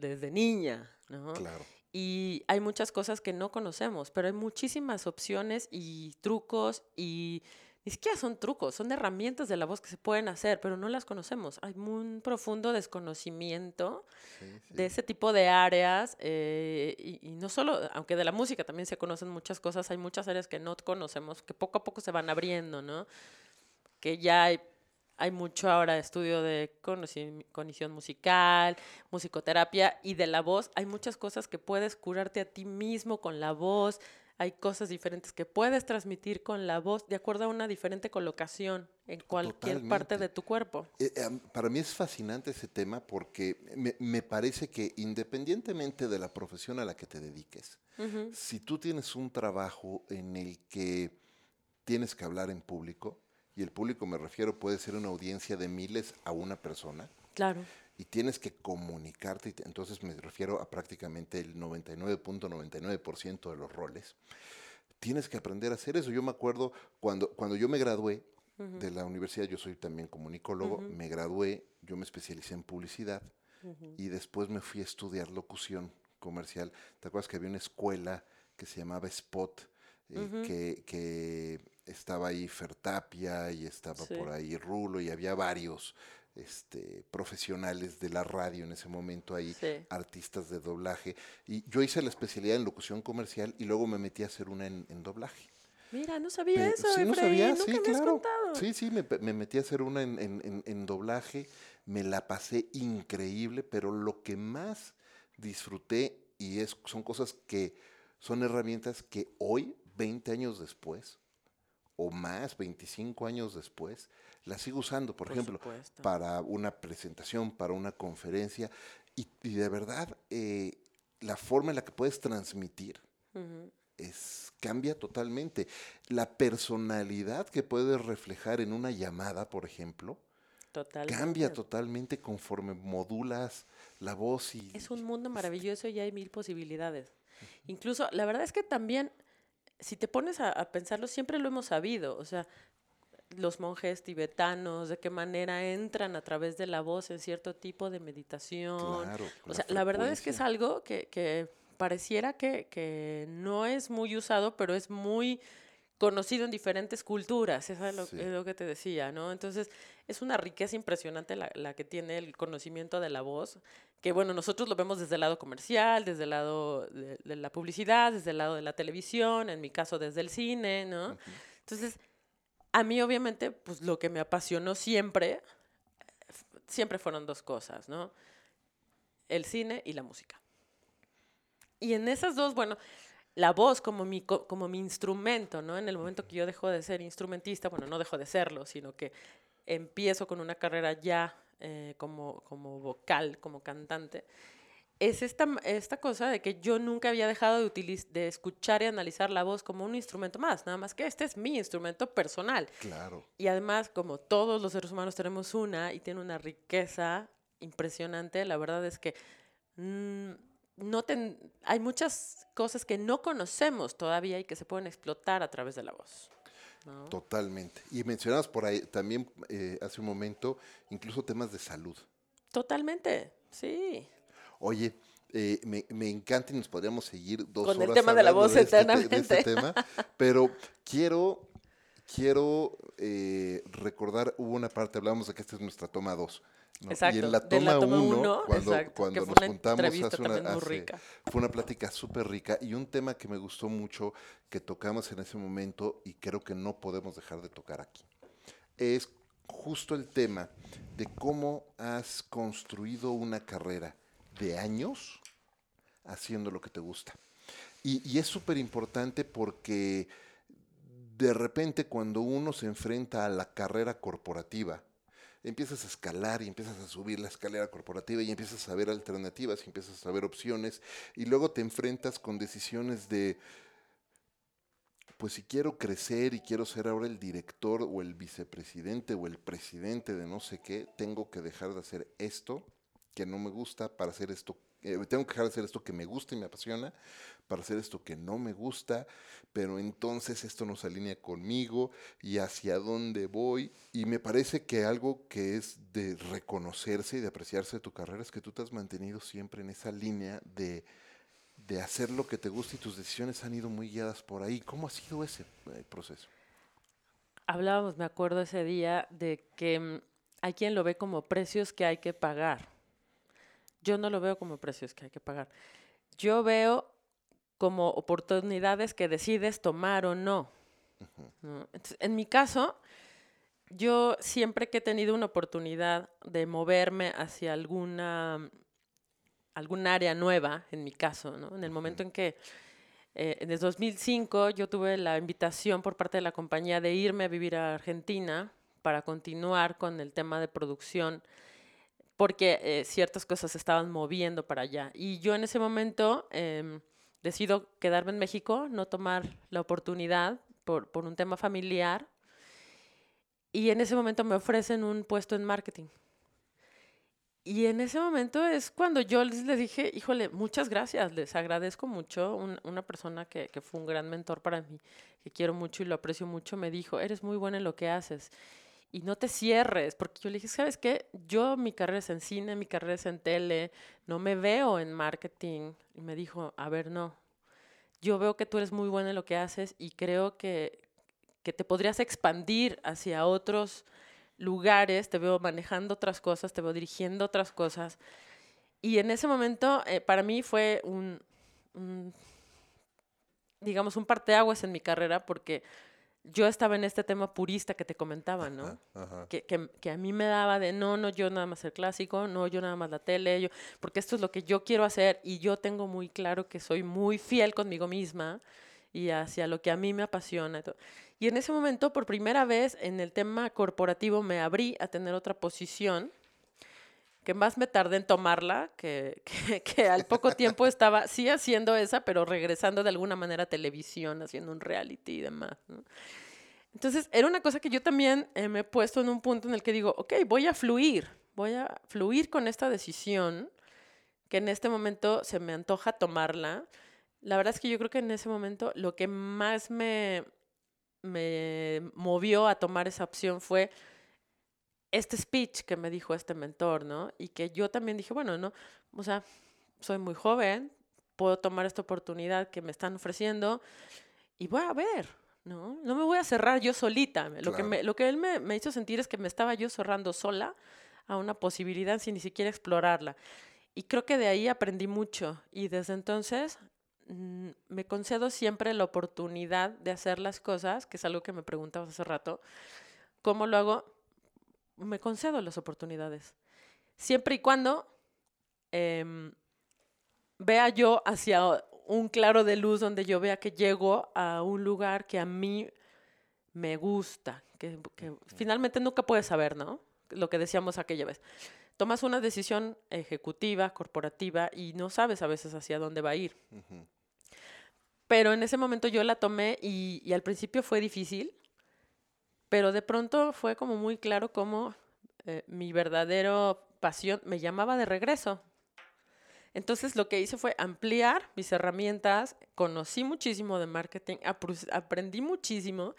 desde niña, ¿no? Claro. Y hay muchas cosas que no conocemos, pero hay muchísimas opciones y trucos y ni siquiera son trucos, son herramientas de la voz que se pueden hacer, pero no las conocemos. Hay un profundo desconocimiento Sí, sí. de ese tipo de áreas eh, y, y no solo, aunque de la música también se conocen muchas cosas, hay muchas áreas que no conocemos, que poco a poco se van abriendo, ¿no? Que ya hay, hay mucho ahora estudio de cognición musical, musicoterapia y de la voz. Hay muchas cosas que puedes curarte a ti mismo con la voz. Hay cosas diferentes que puedes transmitir con la voz de acuerdo a una diferente colocación en cualquier parte de tu cuerpo. Eh, eh, para mí es fascinante ese tema porque me, me parece que independientemente de la profesión a la que te dediques, si tú tienes un trabajo en el que tienes que hablar en público, y el público me refiero puede ser una audiencia de miles a una persona, Claro. y tienes que comunicarte, entonces me refiero a prácticamente el 99.99% de los roles, tienes que aprender a hacer eso. Yo me acuerdo cuando, cuando yo me gradué Ujú, de la universidad, yo soy también comunicólogo, Ujú. me gradué, yo me especialicé en publicidad ujú. y después me fui a estudiar locución comercial. ¿Te acuerdas que había una escuela que se llamaba Spot? eh, que, que estaba ahí Fertapia y estaba Sí. por ahí Rulo y había varios este, profesionales de la radio en ese momento ahí, Sí. artistas de doblaje. Y yo hice la especialidad en locución comercial y luego me metí a hacer una en, en doblaje. Mira, no sabía Pero- eso, sí, no sabía, nunca sí, me has claro. contado. Sí, sí, me, me metí a hacer una en, en- en- en doblaje, me la pasé increíble, pero lo que más disfruté, y es, son cosas que son herramientas que hoy, 20 años después, o más, 25 años después, las sigo usando, por, ejemplo, supuesto. para una presentación, para una conferencia, y, y de verdad, eh, la forma en la que puedes transmitir es, cambia totalmente. La personalidad que puedes reflejar en una llamada, por ejemplo, Totalmente. cambia totalmente conforme modulas la voz y... Es un mundo maravilloso y hay mil posibilidades. Incluso, la verdad es que también, si te pones a, a pensarlo, siempre lo hemos sabido. O sea, los monjes tibetanos, de qué manera entran a través de la voz en cierto tipo de meditación. Claro, O sea, la verdad es que es algo que, que pareciera que, que no es muy usado, pero es muy conocido en diferentes culturas, eso es lo, Sí. es lo que te decía, ¿no? Entonces, es una riqueza impresionante la, la que tiene el conocimiento de la voz, que bueno, nosotros lo vemos desde el lado comercial, desde el lado de, de la publicidad, desde el lado de la televisión, en mi caso desde el cine, ¿no? Entonces, a mí obviamente, pues lo que me apasionó siempre, siempre fueron dos cosas, ¿no? El cine y la música. Y en esas dos, bueno, la voz como mi, co- como mi instrumento, ¿no? En el momento que yo dejo de ser instrumentista, bueno, no dejo de serlo, sino que empiezo con una carrera ya eh, como, como vocal, como cantante, es esta, esta cosa de que yo nunca había dejado de, utiliz- de escuchar y analizar la voz como un instrumento más, nada más que este es mi instrumento personal. Claro, Y además, como todos los seres humanos tenemos una y tiene una riqueza impresionante. La verdad es que mm, no hay muchas cosas que no conocemos todavía y que se pueden explotar a través de la voz. Totalmente. Y mencionabas por ahí también eh, hace un momento incluso temas de salud. Totalmente, sí. Oye, eh, me, me, encanta y nos podríamos seguir dos Con horas. el tema de la voz este eternamente. este tema, [laughs] pero quiero, quiero eh, recordar, hubo una parte, hablamos de que esta es nuestra toma 2. Exacto. Y en la toma 1, cuando, cuando nos juntamos, hace una, hace, fue una plática súper rica y un tema que me gustó mucho, que tocamos en ese momento y creo que no podemos dejar de tocar aquí. Es justo el tema de cómo has construido una carrera de años haciendo lo que te gusta. Y, y es súper importante porque de repente cuando uno se enfrenta a la carrera corporativa, empiezas a escalar y empiezas a subir la escalera corporativa y empiezas a ver alternativas y empiezas a ver opciones y luego te enfrentas con decisiones de, pues si quiero crecer y quiero ser ahora el director o el vicepresidente o el presidente de no sé qué, tengo que dejar de hacer esto que no me gusta para hacer esto eh, tengo que dejar de hacer esto que me gusta y me apasiona para hacer esto que no me gusta, pero entonces esto no se alinea conmigo y hacia dónde voy. Y me parece que algo que es de reconocerse y de apreciarse de tu carrera es que tú te has mantenido siempre en esa línea de, de hacer lo que te gusta y tus decisiones han ido muy guiadas por ahí. ¿Cómo ha sido ese eh, proceso? Hablábamos, me acuerdo ese día, de que mm, hay quien lo ve como precios que hay que pagar yo no lo veo como precios que hay que pagar. Yo veo como oportunidades que decides tomar o no. en mi caso, yo siempre que he tenido una oportunidad de moverme hacia alguna algún área nueva, en mi caso, en el momento en que eh, en el 2005 yo tuve la invitación por parte de la compañía de irme a vivir a Argentina para continuar con el tema de producción porque eh, ciertas cosas se estaban moviendo para allá. Y yo en ese momento em, decido quedarme en México, no tomar la oportunidad por, por un tema familiar. Y en ese momento me ofrecen un puesto en marketing. Y en ese momento es cuando yo les, dije, híjole, muchas gracias, les agradezco mucho. una persona que, que, fue un gran mentor para mí, que quiero mucho y lo aprecio mucho, me dijo, eres muy buena en lo que haces y no te cierres, porque yo le dije, ¿sabes qué? Yo mi carrera es en cine, mi carrera es en tele, no me veo en marketing. Y me dijo, a ver, no, yo veo que tú eres muy buena en lo que haces y creo que, que te podrías expandir hacia otros lugares, te veo manejando otras cosas, te veo dirigiendo otras cosas. Y en ese momento, eh, para mí fue un, un, digamos, un parteaguas en mi carrera, porque yo estaba en este tema purista que te comentaba, ¿no? Que, que, a mí me daba de, no, no, yo nada más el clásico, no, yo nada más la tele, yo, porque esto es lo que yo quiero hacer y yo tengo muy claro que soy muy fiel conmigo misma y hacia lo que a mí me apasiona. Y en ese momento, por primera vez en el tema corporativo, me abrí a tener otra posición que más me tardé en tomarla, que, que, al poco tiempo estaba, sí haciendo esa, pero regresando de alguna manera a televisión, haciendo un reality y demás. Entonces, era una cosa que yo también eh, me he puesto en un punto en el que digo, ok, voy a fluir, voy a fluir con esta decisión, que en este momento se me antoja tomarla. La verdad es que yo creo que en ese momento lo que más me, me movió a tomar esa opción fue este speech que me dijo este mentor, ¿no? Y que yo también dije, bueno, ¿no? O sea, soy muy joven, puedo tomar esta oportunidad que me están ofreciendo y voy a ver, ¿no? No me voy a cerrar yo solita. Lo, que, me, lo que él me, me, hizo sentir es que me estaba yo cerrando sola a una posibilidad sin ni siquiera explorarla. Y creo que de ahí aprendí mucho y desde entonces mm, me concedo siempre la oportunidad de hacer las cosas, que es algo que me preguntabas hace rato. ¿Cómo lo hago? Me concedo las oportunidades. Siempre y cuando em, vea yo hacia un claro de luz donde yo vea que llego a un lugar que a mí me gusta, que, finalmente nunca puedes saber, ¿no? Lo que decíamos aquella vez. Tomas una decisión ejecutiva, corporativa, y no sabes a veces hacia dónde va a ir. Pero en ese momento yo la tomé y, y al principio fue difícil, pero de pronto fue como muy claro cómo eh, mi verdadero pasión me llamaba de regreso. Entonces lo que hice fue ampliar mis herramientas, conocí muchísimo de marketing, aprendí muchísimo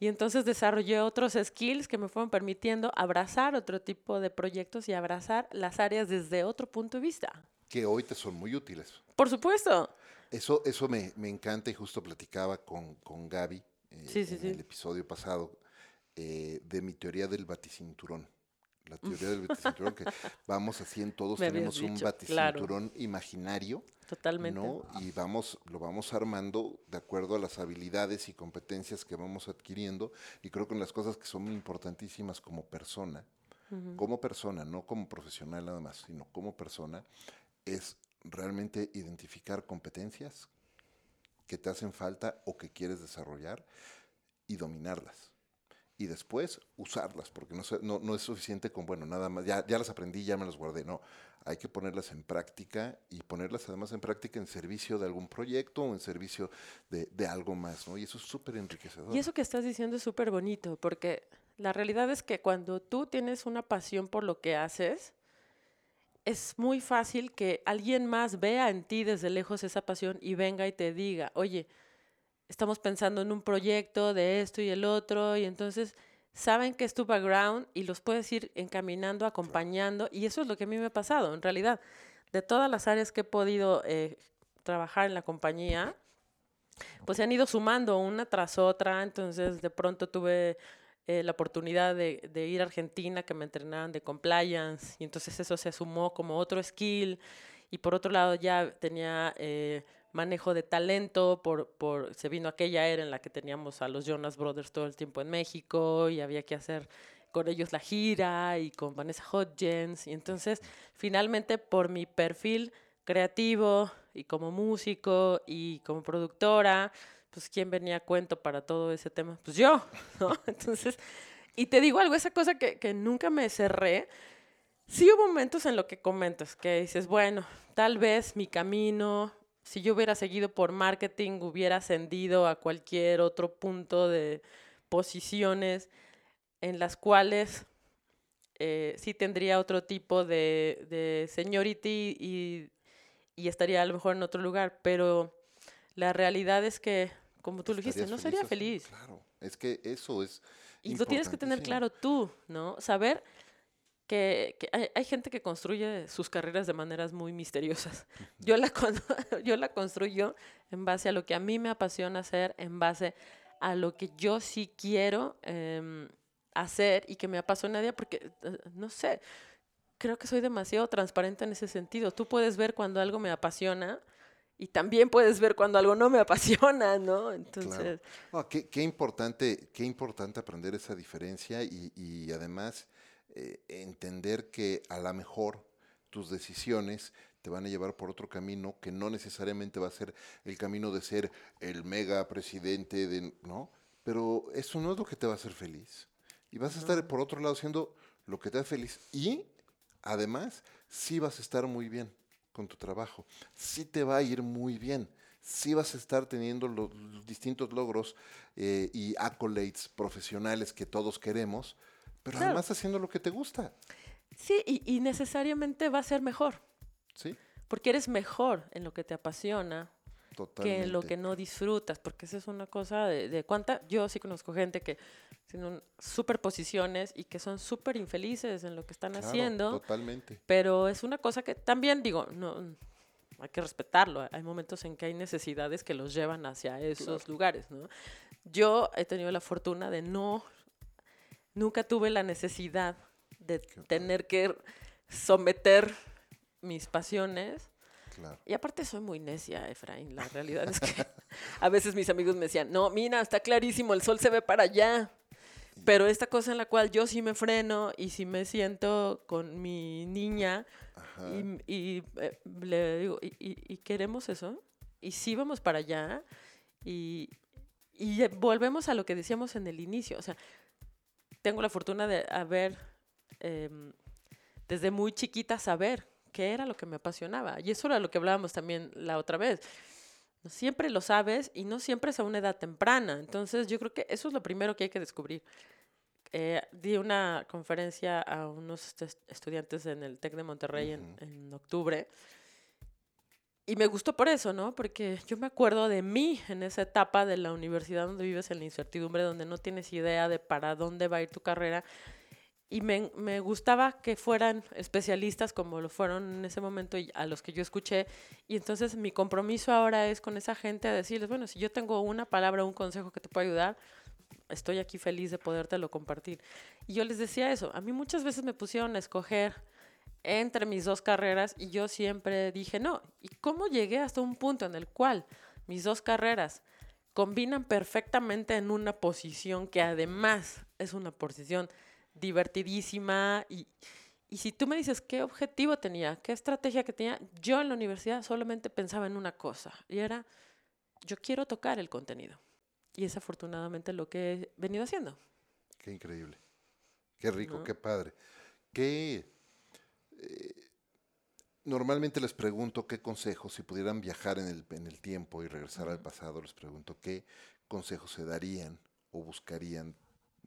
y entonces desarrollé otros skills que me fueron permitiendo abrazar otro tipo de proyectos y abrazar las áreas desde otro punto de vista. Que hoy te son muy útiles. Por supuesto. Eso, eso me, encanta y justo platicaba con, con Gaby eh, en el episodio pasado eh, de mi teoría del baticinturón la teoría del baticinturón, que [laughs] vamos así todos tenemos un baticinturón imaginario. Totalmente. ¿no? Y vamos, lo vamos armando de acuerdo a las habilidades y competencias que vamos adquiriendo. Y creo que en las cosas que son importantísimas como persona, como persona, no como profesional nada más, sino como persona, es realmente identificar competencias que te hacen falta o que quieres desarrollar y dominarlas y después usarlas, porque no, no, es suficiente con, bueno, nada más, ya, ya las aprendí, ya me las guardé, no, hay que ponerlas en práctica y ponerlas además en práctica en servicio de algún proyecto o en servicio de, de algo más, ¿no? Y eso es súper enriquecedor. Y eso que estás diciendo es súper bonito, porque la realidad es que cuando tú tienes una pasión por lo que haces, es muy fácil que alguien más vea en ti desde lejos esa pasión y venga y te diga, oye, estamos pensando en un proyecto de esto y el otro, y entonces saben que es tu background y los puedes ir encaminando, acompañando, y eso es lo que a mí me ha pasado, en realidad, de todas las áreas que he podido eh, trabajar en la compañía, pues se han ido sumando una tras otra, entonces de pronto tuve eh, la oportunidad de, ir a Argentina, que me entrenaran de compliance, y entonces eso se sumó como otro skill, y por otro lado ya tenía... Eh, manejo de talento, por, por, se vino aquella era en la que teníamos a los Jonas Brothers todo el tiempo en México y había que hacer con ellos la gira y con Vanessa Hodgins. Y entonces, finalmente, por mi perfil creativo y como músico y como productora, pues quién venía a cuento para todo ese tema? Pues yo, [laughs] ¿no? Entonces, y te digo algo, esa cosa que, que nunca me cerré, sí hubo momentos en lo que comentas, que dices, bueno, tal vez mi camino si yo hubiera seguido por marketing, hubiera ascendido a cualquier otro punto de posiciones en las cuales eh, sí tendría otro tipo de, de seniority y, y, estaría a lo mejor en otro lugar, pero la realidad es que, como tú lo dijiste, no sería feliz. Claro, es que eso es... Y lo tienes que tener claro tú, ¿no? Saber que, hay, gente que construye sus carreras de maneras muy misteriosas. [laughs] Yo la, [laughs] yo la construyo en base a lo que a mí me apasiona hacer, en base a lo que yo sí quiero em, hacer y que me apasiona día, porque, eh, no sé, creo que soy demasiado transparente en ese sentido. Tú puedes ver cuando algo me apasiona y también puedes ver cuando algo no me [laughs] apasiona, ¿no? Entonces... qué, importante, qué importante aprender esa diferencia y, y además eh, entender que a lo mejor tus decisiones te van a llevar por otro camino que no necesariamente va a ser el camino de ser el mega presidente, de, ¿no? Pero eso no es lo que te va a hacer feliz. Y vas a estar por otro lado haciendo lo que te hace feliz. Y además, sí vas a estar muy bien con tu trabajo. Sí te va a ir muy bien. Sí vas a estar teniendo los, distintos logros eh, y accolades profesionales que todos queremos pero además haciendo lo que te gusta. Sí, y, necesariamente va a ser mejor. Sí. Porque eres mejor en lo que te apasiona que en lo que no disfrutas, porque esa es una cosa de, de cuánta, yo sí conozco gente que tienen superposiciones y que son súper infelices en lo que están haciendo. Totalmente. Pero es una cosa que también digo, no, hay que respetarlo. Hay momentos en que hay necesidades que los llevan hacia esos lugares, ¿no? Yo he tenido la fortuna de no nunca tuve la necesidad de tener que someter mis pasiones. Y aparte soy muy necia, Efraín. La realidad es que [laughs] a veces mis amigos me decían, no, mira, está clarísimo, el sol se ve para allá. Pero esta cosa en la cual yo sí me freno y sí me siento con mi niña y, eh, le digo, ¿y, queremos eso? Y sí vamos para allá y, y volvemos a lo que decíamos en el inicio. O sea, tengo la fortuna de haber, em, desde muy chiquita, saber qué era lo que me apasionaba. Y eso era lo que hablábamos también la otra vez. Siempre lo sabes y no siempre es a una edad temprana. Entonces yo creo que eso es lo primero que hay que descubrir. eh, di una conferencia a unos est- estudiantes en el TEC de Monterrey en- Ujú. en, octubre. Y me gustó por eso, ¿no? Porque yo me acuerdo de mí en esa etapa de la universidad donde vives en la incertidumbre, donde no tienes idea de para dónde va a ir tu carrera. Y me, me gustaba que fueran especialistas como lo fueron en ese momento a los que yo escuché. Y entonces mi compromiso ahora es con esa gente a decirles, bueno, si yo tengo una palabra, un consejo que te pueda ayudar, estoy aquí feliz de podértelo compartir. Y yo les decía eso, a mí muchas veces me pusieron a escoger entre mis dos carreras y yo siempre dije no. ¿Y cómo llegué hasta un punto en el cual mis dos carreras combinan perfectamente en una posición que además es una posición divertidísima y, y si tú me dices qué objetivo tenía, qué estrategia que tenía, yo en la universidad solamente pensaba en una cosa y era yo quiero tocar el contenido. Y es afortunadamente lo que he venido haciendo. Qué increíble. Qué rico, ¿No? qué padre. Qué. Eh, normalmente les pregunto qué consejos, si pudieran viajar en el, en el tiempo y regresar al pasado, les pregunto qué consejos se darían o buscarían,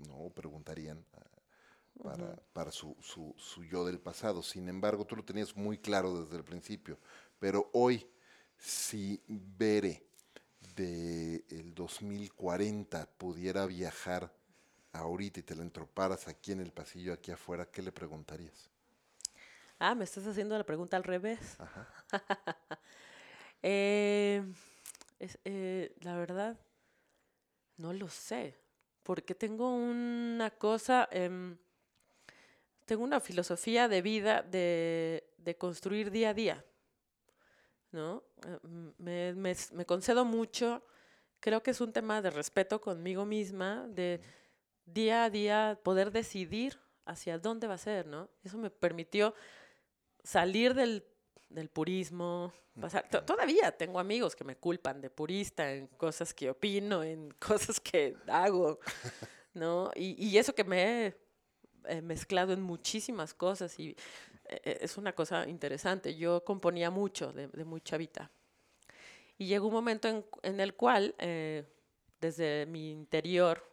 ¿no? O preguntarían ah, para, para su, su, su yo del pasado. Sin embargo, tú lo tenías muy claro desde el principio. Pero hoy, si Bere de el 2040 pudiera viajar ahorita y te la entroparas aquí en el pasillo, aquí afuera, ¿qué le preguntarías? Ah, me estás haciendo la pregunta al revés. Ajá. [laughs] Eh, es- eh, la verdad, no lo sé, porque tengo una cosa, em, tengo una filosofía de vida de, de construir día a día, ¿no? Eh, Me, me concedo mucho, creo que es un tema de respeto conmigo misma, de día a día poder decidir hacia dónde va a ser, ¿no? Eso me permitió salir del, del purismo, pasar. to- Todavía tengo amigos que me culpan de purista en cosas que opino, en [laughs] cosas que hago, ¿no? Y, y eso que me he mezclado en muchísimas cosas y eh, eh, es una cosa interesante. Yo componía mucho de, de muy chavita. Y llegó un momento en, en el cual, eh, desde mi interior,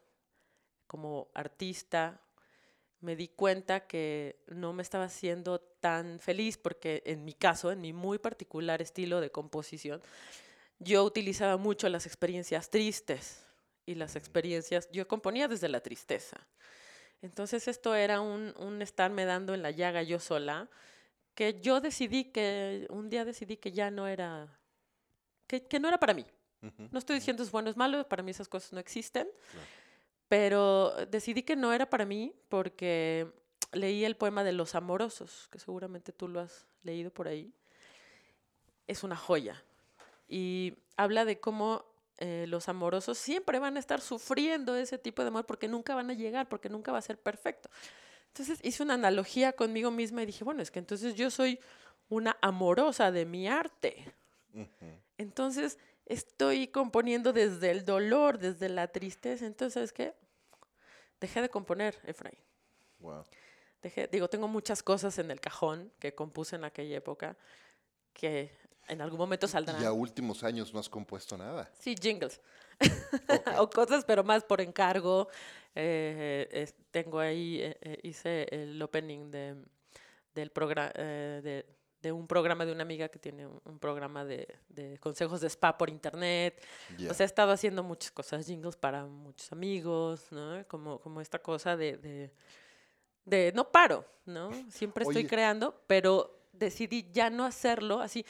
como artista, me di cuenta que no me estaba haciendo tan feliz porque en mi caso, en mi muy particular estilo de composición, yo utilizaba mucho las experiencias tristes y las experiencias, yo componía desde la tristeza. Entonces esto era un, un estarme dando en la llaga yo sola, que yo decidí que, un día decidí que ya no era, que, que no era para mí. No estoy diciendo es bueno o es malo, para mí esas cosas no existen. Pero decidí que no era para mí porque leí el poema de Los Amorosos, que seguramente tú lo has leído por ahí. Es una joya y habla de cómo eh, los amorosos siempre van a estar sufriendo ese tipo de amor porque nunca van a llegar, porque nunca va a ser perfecto. Entonces hice una analogía conmigo misma y dije, bueno, es que entonces yo soy una amorosa de mi arte. Entonces estoy componiendo desde el dolor, desde la tristeza. Entonces, ¿sabes qué? Dejé de componer, Efraín. Wow. Dejé, digo, tengo muchas cosas en el cajón que compuse en aquella época que en algún momento saldrán. Y a últimos años no has compuesto nada. Sí, jingles. [laughs] O cosas, pero más por encargo. Eh, tengo ahí, eh, eh, hice el opening de, del programa, de, de un programa de una amiga que tiene un, un programa de, de consejos de spa por internet. O sea, he estado haciendo muchas cosas, jingles para muchos amigos, ¿no? Como, como esta cosa de, de, de no paro, ¿no? Siempre estoy Oye. creando, pero decidí ya no hacerlo así.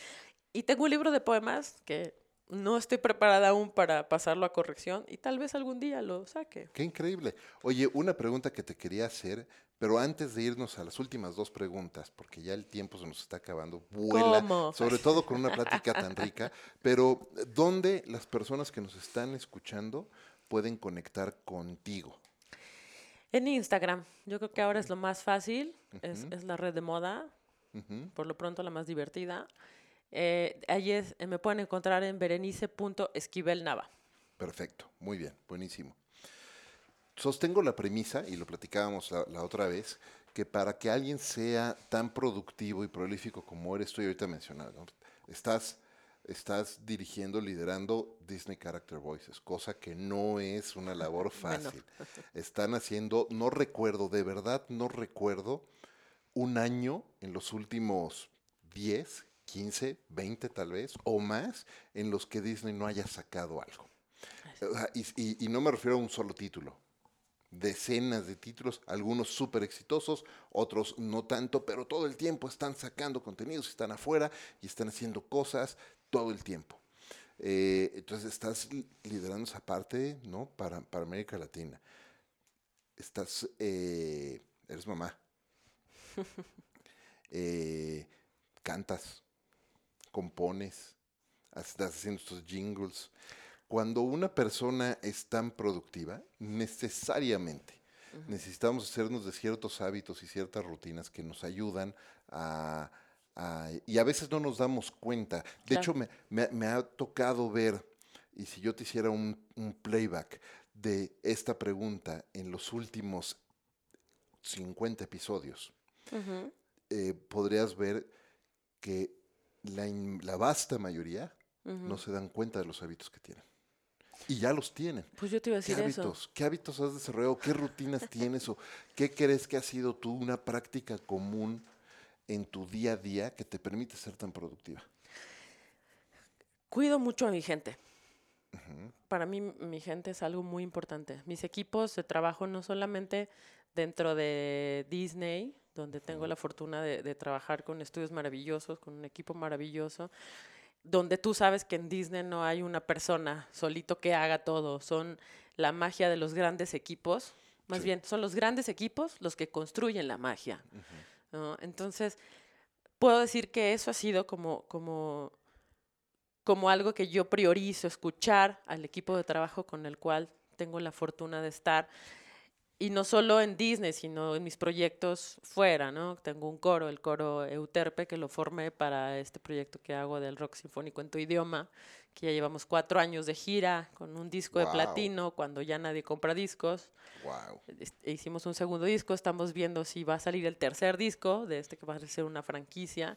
Y tengo un libro de poemas que no estoy preparada aún para pasarlo a corrección y tal vez algún día lo saque. Qué increíble. Oye, una pregunta que te quería hacer, pero antes de irnos a las últimas dos preguntas, porque ya el tiempo se nos está acabando, vuela, ¿Cómo? sobre todo con una plática tan rica, [laughs] pero ¿dónde las personas que nos están escuchando pueden conectar contigo? En Instagram, yo creo que ahora es lo más fácil, es, es la red de moda, por lo pronto la más divertida. Eh, es, eh, me pueden encontrar en berenice.esquivelnava. Perfecto, muy bien, buenísimo. Sostengo la premisa, y lo platicábamos la, la otra vez, que para que alguien sea tan productivo y prolífico como eres tú y ahorita mencionado, ¿no? estás estás dirigiendo, liderando Disney Character Voices, cosa que no es una labor [laughs] fácil. Están haciendo, no recuerdo, de verdad no recuerdo un año en los últimos 10, 15, 20 tal vez, o más, en los que Disney no haya sacado algo. Y, no me refiero a un solo título, decenas de títulos, algunos súper exitosos, otros no tanto, pero todo el tiempo están sacando contenidos, están afuera y están haciendo cosas todo el tiempo. Eh, entonces estás liderando esa parte, ¿no? Para, para América Latina. Estás, eh, eres mamá. [laughs] Eh, cantas, compones, estás haciendo estos jingles. Cuando una persona es tan productiva, necesariamente necesitamos hacernos de ciertos hábitos y ciertas rutinas que nos ayudan a, y a veces no nos damos cuenta. De hecho, me, ha tocado ver, y si yo te hiciera un, playback de esta pregunta en los últimos 50 episodios, eh, podrías ver que la, vasta mayoría no se dan cuenta de los hábitos que tienen. Y ya los tienen. Pues yo te iba a decir ¿Qué hábitos, ¿Qué hábitos has desarrollado? ¿Qué rutinas [laughs] tienes? ¿O qué crees que ha sido tú una práctica común en tu día a día que te permite ser tan productiva? Cuido mucho a mi gente. Para mí mi gente es algo muy importante. Mis equipos de trabajo no solamente dentro de Disney, donde tengo la fortuna de, trabajar con estudios maravillosos, con un equipo maravilloso, donde tú sabes que en Disney no hay una persona solito que haga todo, son la magia de los grandes equipos, más bien son los grandes equipos los que construyen la magia. Entonces, puedo decir que eso ha sido como, como, como algo que yo priorizo, escuchar al equipo de trabajo con el cual tengo la fortuna de estar. Y no solo en Disney, sino en mis proyectos fuera, ¿no? Tengo un coro, el coro Euterpe, que lo formé para este proyecto que hago del rock sinfónico en tu idioma, que ya llevamos cuatro años de gira con un disco de platino cuando ya nadie compra discos. Wow. Hicimos un segundo disco, estamos viendo si va a salir el tercer disco de este que va a ser una franquicia.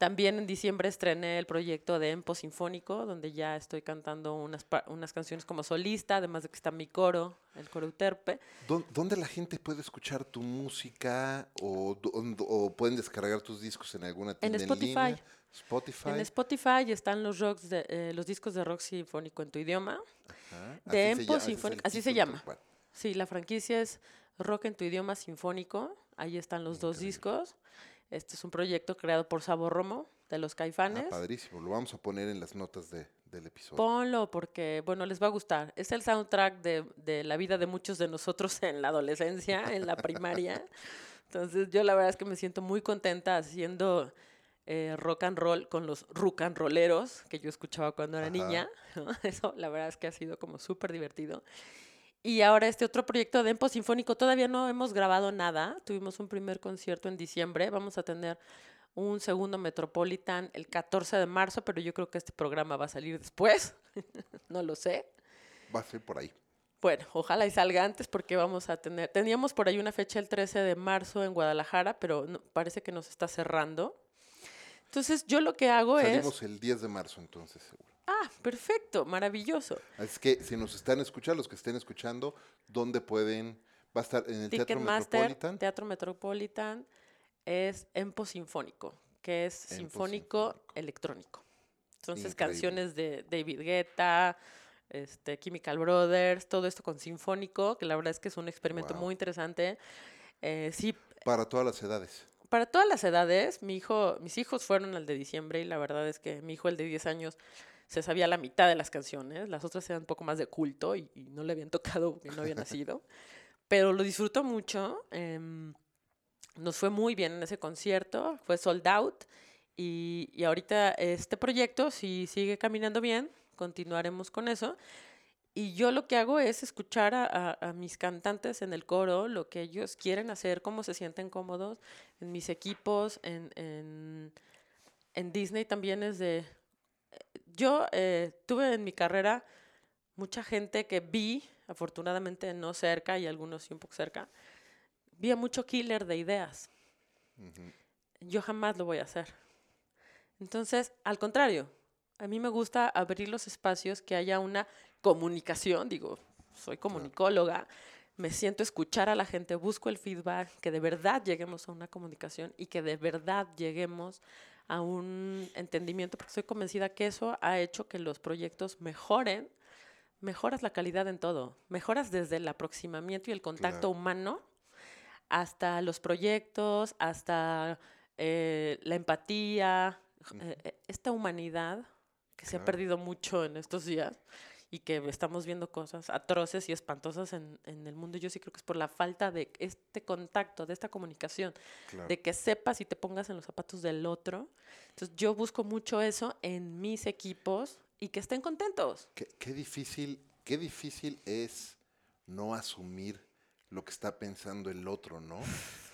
También en diciembre estrené el proyecto de Empo Sinfónico, donde ya estoy cantando unas, unas canciones como solista, además de que está mi coro, el coro Uterpe. ¿Dónde la gente puede escuchar tu música o, o pueden descargar tus discos en alguna tienda en Spotify? Spotify. En Spotify están los rocks de, eh, los discos de rock sinfónico en tu idioma. De Empo Sinfónico, así se llama. Sí, la franquicia es Rock en tu idioma sinfónico. Ahí están los dos discos. Este es un proyecto creado por Sabo Romo, de los Caifanes. Ah, padrísimo, lo vamos a poner en las notas de, del episodio. Ponlo porque, bueno, les va a gustar. Es el soundtrack de, de la vida de muchos de nosotros [laughs] en la adolescencia, en la primaria. Entonces yo la verdad es que me siento muy contenta haciendo eh, rock and roll con los rock and rolleros que yo escuchaba cuando era niña. [laughs] Eso la verdad es que ha sido como súper divertido. Y ahora este otro proyecto de Empo Sinfónico, todavía no hemos grabado nada. Tuvimos un primer concierto en diciembre. Vamos a tener un segundo Metropolitan el 14 de marzo, pero yo creo que este programa va a salir después. [laughs] no lo sé. Va a ser por ahí. Bueno, ojalá y salga antes porque vamos a tener, teníamos por ahí una fecha el 13 de marzo en Guadalajara, pero parece que nos está cerrando. Entonces yo lo que hago es... Salimos el 10 de marzo entonces, seguro. Ah, perfecto, maravilloso. Es que si nos están escuchando, los que estén escuchando, ¿dónde pueden? Va a estar en el Teatro Metropolitan. Teatro Metropolitan es Empo Sinfónico, que es sinfónico electrónico. Entonces, canciones de David Guetta, este, Chemical Brothers, todo esto con sinfónico, que la verdad es que es un experimento muy interesante. Eh, sí. Para todas las edades. Para todas las edades, mi hijo, mis hijos fueron al de diciembre y la verdad es que mi hijo, el de 10 años, se sabía la mitad de las canciones, las otras eran un poco más de culto y, no le habían [laughs] tocado porque no había nacido, pero lo disfrutó mucho. Em, nos fue muy bien en ese concierto, fue sold out y, y ahorita este proyecto, si sigue caminando bien, continuaremos con eso. Y yo lo que hago es escuchar a, a, mis cantantes en el coro, lo que ellos quieren hacer, cómo se sienten cómodos en mis equipos, en, en, en Disney también es de, yo eh, tuve en mi carrera mucha gente que vi, afortunadamente no cerca y algunos sí un poco cerca, vi a mucho killer de ideas. Yo jamás lo voy a hacer. Entonces, al contrario, A mí me gusta abrir los espacios, que haya una comunicación, digo, soy comunicóloga, me siento escuchar a la gente, busco el feedback, que de verdad lleguemos a una comunicación y que de verdad lleguemos a un entendimiento, porque estoy convencida que eso ha hecho que los proyectos mejoren, mejoras la calidad en todo, mejoras desde el aproximamiento y el contacto humano hasta los proyectos, hasta eh, la empatía, eh, eh, esta humanidad que se ha perdido mucho en estos días y que estamos viendo cosas atroces y espantosas en, el mundo. Yo sí creo que es por la falta de este contacto, de esta comunicación, de que sepas y te pongas en los zapatos del otro. Entonces yo busco mucho eso en mis equipos y que estén contentos. Qué, difícil, qué difícil es no asumir lo que está pensando el otro, ¿no?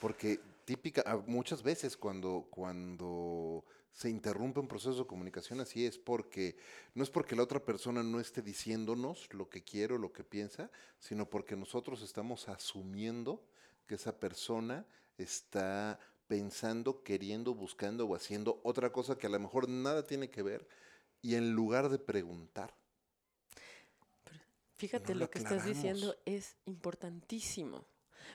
Porque típica, ah, muchas veces cuando, cuando se interrumpe un proceso de comunicación así es porque no es porque la otra persona no esté diciéndonos lo que quiere o lo que piensa, sino porque nosotros estamos asumiendo que esa persona está pensando, queriendo, buscando o haciendo otra cosa que a lo mejor nada tiene que ver y en lugar de preguntar. fíjate, lo que estás diciendo es importantísimo.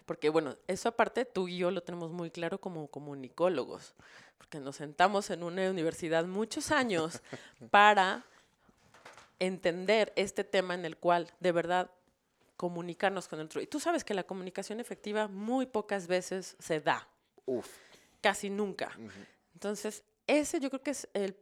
Porque bueno, eso aparte tú y yo lo tenemos muy claro como comunicólogos, porque nos sentamos en una universidad muchos años [laughs] para entender este tema en el cual de verdad comunicarnos con el otro. Y tú sabes que la comunicación efectiva muy pocas veces se da. Uf. Casi nunca. Entonces, ese yo creo que es el,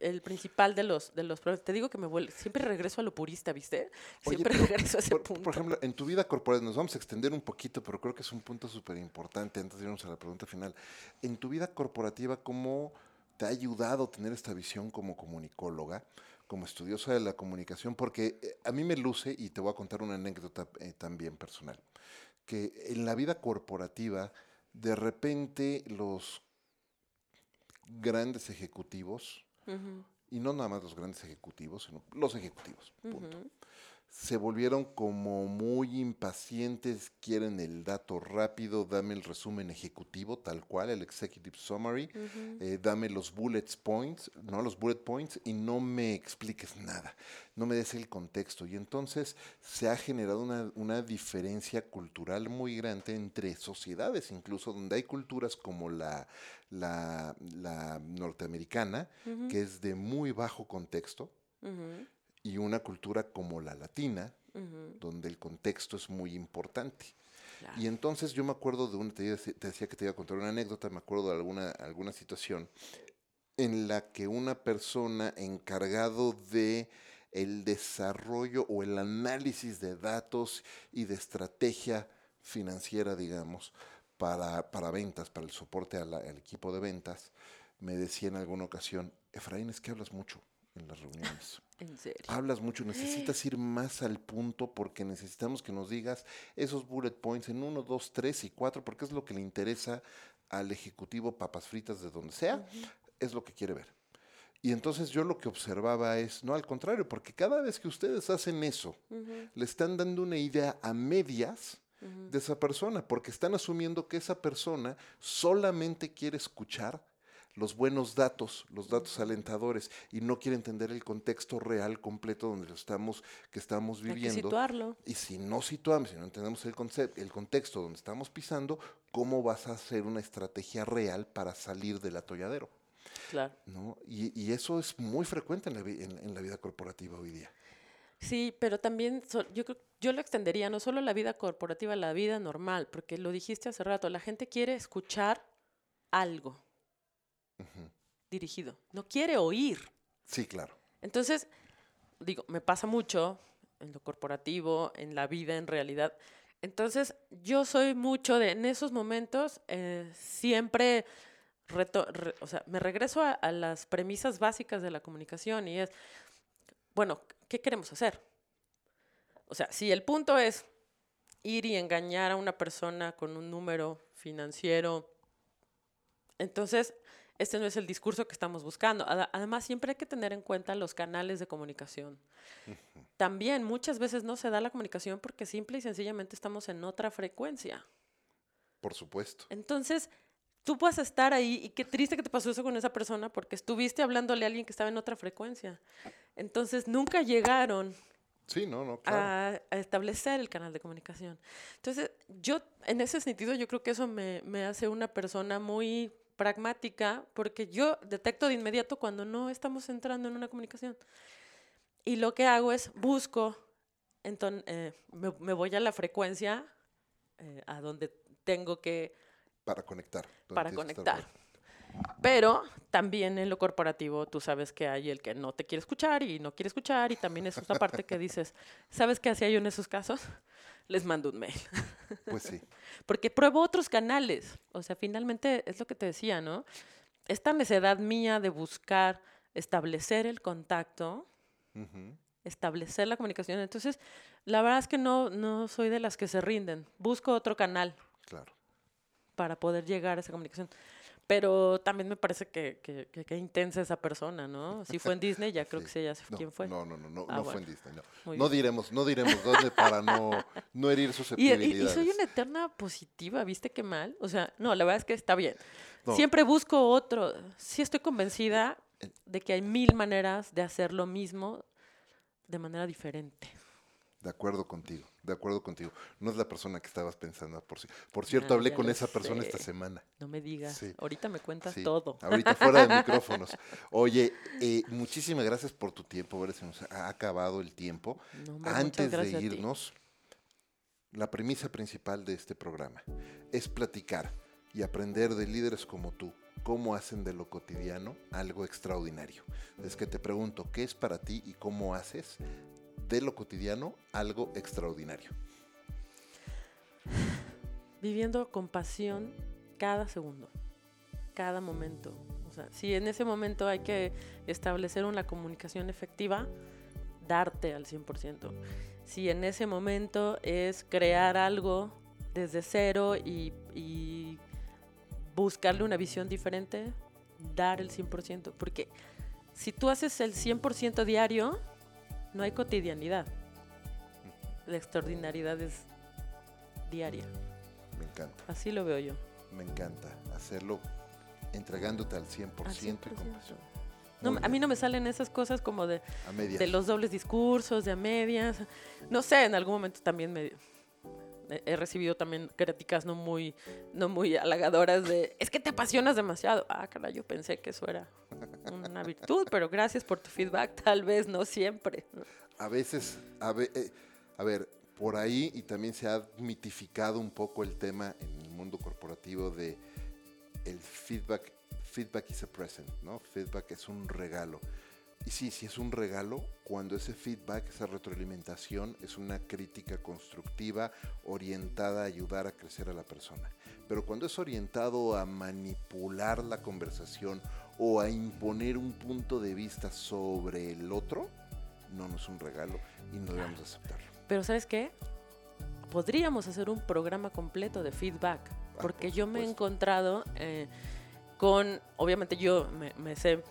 el principal de los, de los problemas. Te digo que me vuelve, siempre regreso a lo purista, ¿viste? Siempre regreso a ese punto. Por ejemplo, en tu vida corporativa, nos vamos a extender un poquito, pero creo que es un punto súper importante antes de irnos a la pregunta final. En tu vida corporativa, ¿cómo te ha ayudado tener esta visión como comunicóloga? como estudiosa de la comunicación, porque eh, a mí me luce, y te voy a contar una anécdota eh, también personal, que en la vida corporativa, de repente los grandes ejecutivos, y no nada más los grandes ejecutivos, sino los ejecutivos, punto se volvieron como muy impacientes, quieren el dato rápido, dame el resumen ejecutivo tal cual, el executive summary, eh, dame los bullet points, no los bullet points y no me expliques nada, no me des el contexto. Y entonces se ha generado una, una diferencia cultural muy grande entre sociedades, incluso donde hay culturas como la, la, la norteamericana, que es de muy bajo contexto y una cultura como la latina, donde el contexto es muy importante. Y entonces yo me acuerdo de una, te, decía que te iba a contar una anécdota, me acuerdo de alguna, alguna situación en la que una persona encargado de el desarrollo o el análisis de datos y de estrategia financiera, digamos, para, para ventas, para el soporte al equipo de ventas, me decía en alguna ocasión, Efraín, es que hablas mucho en las reuniones. [laughs] ¿En serio? Hablas mucho, necesitas ir más al punto porque necesitamos que nos digas esos bullet points en uno, dos, tres y cuatro, porque es lo que le interesa al ejecutivo papas fritas de donde sea, es lo que quiere ver. Y entonces yo lo que observaba es, no al contrario, porque cada vez que ustedes hacen eso, le están dando una idea a medias de esa persona, porque están asumiendo que esa persona solamente quiere escuchar los buenos datos, los datos alentadores, y no quiere entender el contexto real completo donde lo estamos, que estamos viviendo. Hay que situarlo. Y si no situamos, si no entendemos el, concepto, el contexto donde estamos pisando, ¿cómo vas a hacer una estrategia real para salir del atolladero? Claro. ¿No? Y, eso es muy frecuente en la, en, la, vida corporativa hoy día. Sí, pero también yo yo lo extendería no solo la vida corporativa, la vida normal, porque lo dijiste hace rato, la gente quiere escuchar algo dirigido. No quiere oír. Sí, claro. Entonces, digo, me pasa mucho en lo corporativo, en la vida, en realidad. Entonces, yo soy mucho de, en esos momentos, eh, siempre, o sea, me regreso a, a, las premisas básicas de la comunicación y es, bueno, ¿qué queremos hacer? O sea, si el punto es ir y engañar a una persona con un número financiero, entonces este no es el discurso que estamos buscando. Además, siempre hay que tener en cuenta los canales de comunicación. También muchas veces no se da la comunicación porque simple y sencillamente estamos en otra frecuencia. Por supuesto. Entonces, tú a estar ahí y qué triste que te pasó eso con esa persona porque estuviste hablándole a alguien que estaba en otra frecuencia. Entonces nunca llegaron Sí, no, no, claro. a, a establecer el canal de comunicación. Entonces, yo, en ese sentido, yo creo que eso me, me hace una persona muy pragmática, porque yo detecto de inmediato cuando no estamos entrando en una comunicación. Y lo que hago es busco, entonces, eh, me, me voy a la frecuencia eh, a donde tengo que Para conectar. para conectar. Pero también en lo corporativo tú sabes que hay el que no te quiere escuchar y no quiere escuchar y también es esta parte que dices, [laughs] ¿sabes qué hacía yo en esos casos? Les mando un mail. [laughs] Pues sí. Porque pruebo otros canales. O sea, finalmente es lo que te decía, ¿no? Esta necesidad mía de buscar establecer el contacto, establecer la comunicación. Entonces, la verdad es que no, no soy de las que se rinden. Busco otro canal Claro. para poder llegar a esa comunicación. Pero también me parece que, que, que- que intensa esa persona, ¿no? Si fue en Disney, ya creo Sí. que sé ya No, quién fue. No, no, no, no, Ah, no fue en Disney. No, Muy no bien. diremos, no diremos dónde para no, no herir Y, y- susceptibilidades. y soy una eterna positiva, ¿viste qué mal? O sea, no, la verdad es que está bien. No. Siempre busco otro. Sí estoy convencida En- de que hay mil maneras de hacer lo mismo de manera diferente. De acuerdo contigo, de acuerdo contigo. No es la persona que estabas pensando por sí. Por cierto, Ah, hablé con esa persona esta semana. No me digas. Sí. Ahorita me cuentas Sí, todo. Ahorita fuera de [laughs] micrófonos. Oye, eh, muchísimas gracias por tu tiempo. A ver, se nos ha acabado el tiempo. No, Antes de irnos, la premisa principal de este programa es platicar y aprender de líderes como tú cómo hacen de lo cotidiano algo extraordinario. Es que te pregunto, ¿qué es para ti y cómo haces de lo cotidiano algo extraordinario? [sighs] viviendo con pasión cada segundo, cada momento. O sea, si en ese momento hay que establecer una comunicación efectiva, darte al 100%. Si en ese momento es crear algo desde cero y, y buscarle una visión diferente, dar el 100%. Porque si tú haces el 100% diario, no hay cotidianidad. La extraordinariedad es diaria. Me encanta, Así lo veo yo. me encanta hacerlo entregándote al 100%, Al y con 100%. pasión. No, a mí no me salen esas cosas como de, de los dobles discursos, de a medias. No sé, en algún momento también me he- recibido también críticas no muy, no muy halagadoras de es que te apasionas demasiado. Ah, caray, yo pensé que eso era una virtud, pero gracias por tu feedback, tal vez no siempre. A veces, a, eh, a ver, por ahí y también se ha mitificado un poco el tema en el mundo corporativo de el feedback, feedback is a present, ¿no? Feedback es un regalo. Y sí, sí es un regalo cuando ese feedback, esa retroalimentación es una crítica constructiva orientada a ayudar a crecer a la persona. Pero cuando es orientado a manipular la conversación o a imponer un punto de vista sobre el otro, no, no es un regalo y no debemos aceptarlo. Pero ¿sabes qué? Podríamos hacer un programa completo de feedback, Ah, porque por yo me he encontrado eh, con, obviamente yo me, me sé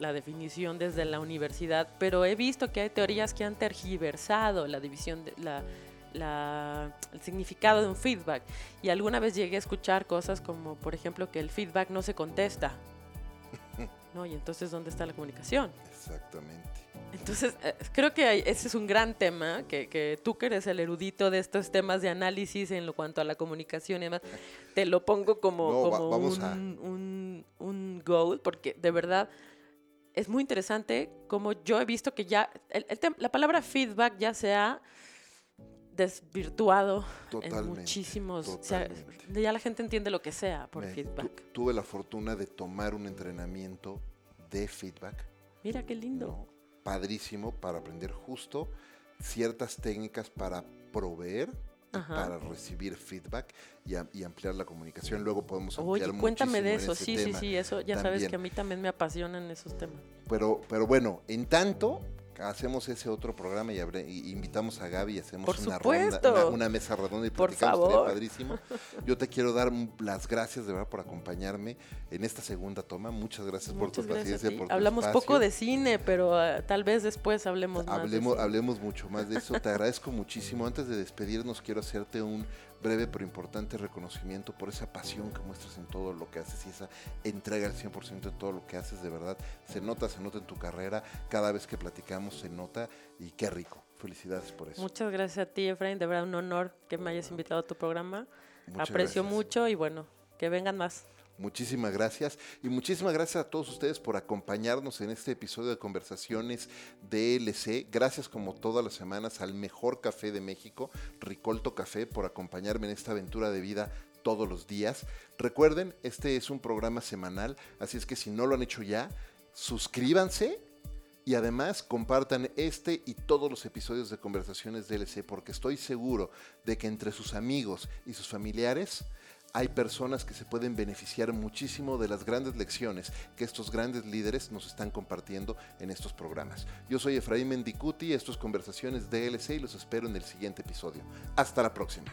la definición desde la universidad, pero he visto que hay teorías que han tergiversado la división, de, la, la- el significado de un feedback. Y alguna vez llegué a escuchar cosas como, por ejemplo, que el feedback no se contesta. [laughs] ¿No? Y entonces, ¿dónde está la comunicación? Exactamente. Entonces, eh, creo que ese es un gran tema, que, que tú que eres el erudito de estos temas de análisis en lo cuanto a la comunicación y demás, te lo pongo como, No, va- como vamos un, a- un, un goal, porque de verdad es muy interesante como yo he visto que ya, el- el la palabra feedback ya se ha desvirtuado en Totalmente. muchísimos, o sea, totalmente. ya la gente entiende lo que sea por Me- tu- feedback. tuve la fortuna de tomar un entrenamiento de feedback. Mira qué lindo. ¿no? Padrísimo para aprender justo ciertas técnicas para proveer Ajá. para recibir feedback y, am- y ampliar la comunicación. Luego podemos Oye, ampliar cuéntame de eso, sí, sí, sí, eso ya sabes que a mí también me apasionan esos temas. Pero, pero bueno, en tanto hacemos ese otro programa y, abre- y invitamos a Gaby y hacemos Por una ronda, una, una mesa redonda y Por platicamos, favor. padrísimo. Yo te quiero dar las gracias de verdad por acompañarme en esta segunda toma. Muchas gracias por tu gracias paciencia, por tu Hablamos espacio. poco de cine, pero ah, tal vez después hablemos más. de Hablemos, cine. hablemos mucho más de eso. Te agradezco muchísimo. Antes de despedirnos, quiero hacerte un breve pero importante reconocimiento por esa pasión que muestras en todo lo que haces y esa entrega al 100% en todo lo que haces, de verdad. Se nota, se nota en tu carrera, cada vez que platicamos se nota y qué rico. Felicidades por eso. Muchas gracias a ti, Efraín. De verdad, un honor que me hayas invitado a tu programa. Aprecio mucho y bueno, que vengan más. Muchísimas gracias y muchísimas gracias a todos ustedes por acompañarnos en este episodio de Conversaciones DLC. Gracias como todas las semanas al mejor café de México, Ricolto Café, por acompañarme en esta aventura de vida todos los días. Recuerden, este es un programa semanal, así es que si no lo han hecho ya, suscríbanse y además compartan este y todos los episodios de Conversaciones DLC porque estoy seguro de que entre sus amigos y sus familiares hay personas que se pueden beneficiar muchísimo de las grandes lecciones que estos grandes líderes nos están compartiendo en estos programas. Yo soy Efraín Mendicuti, esto es Conversaciones DLC y los espero en el siguiente episodio. Hasta la próxima.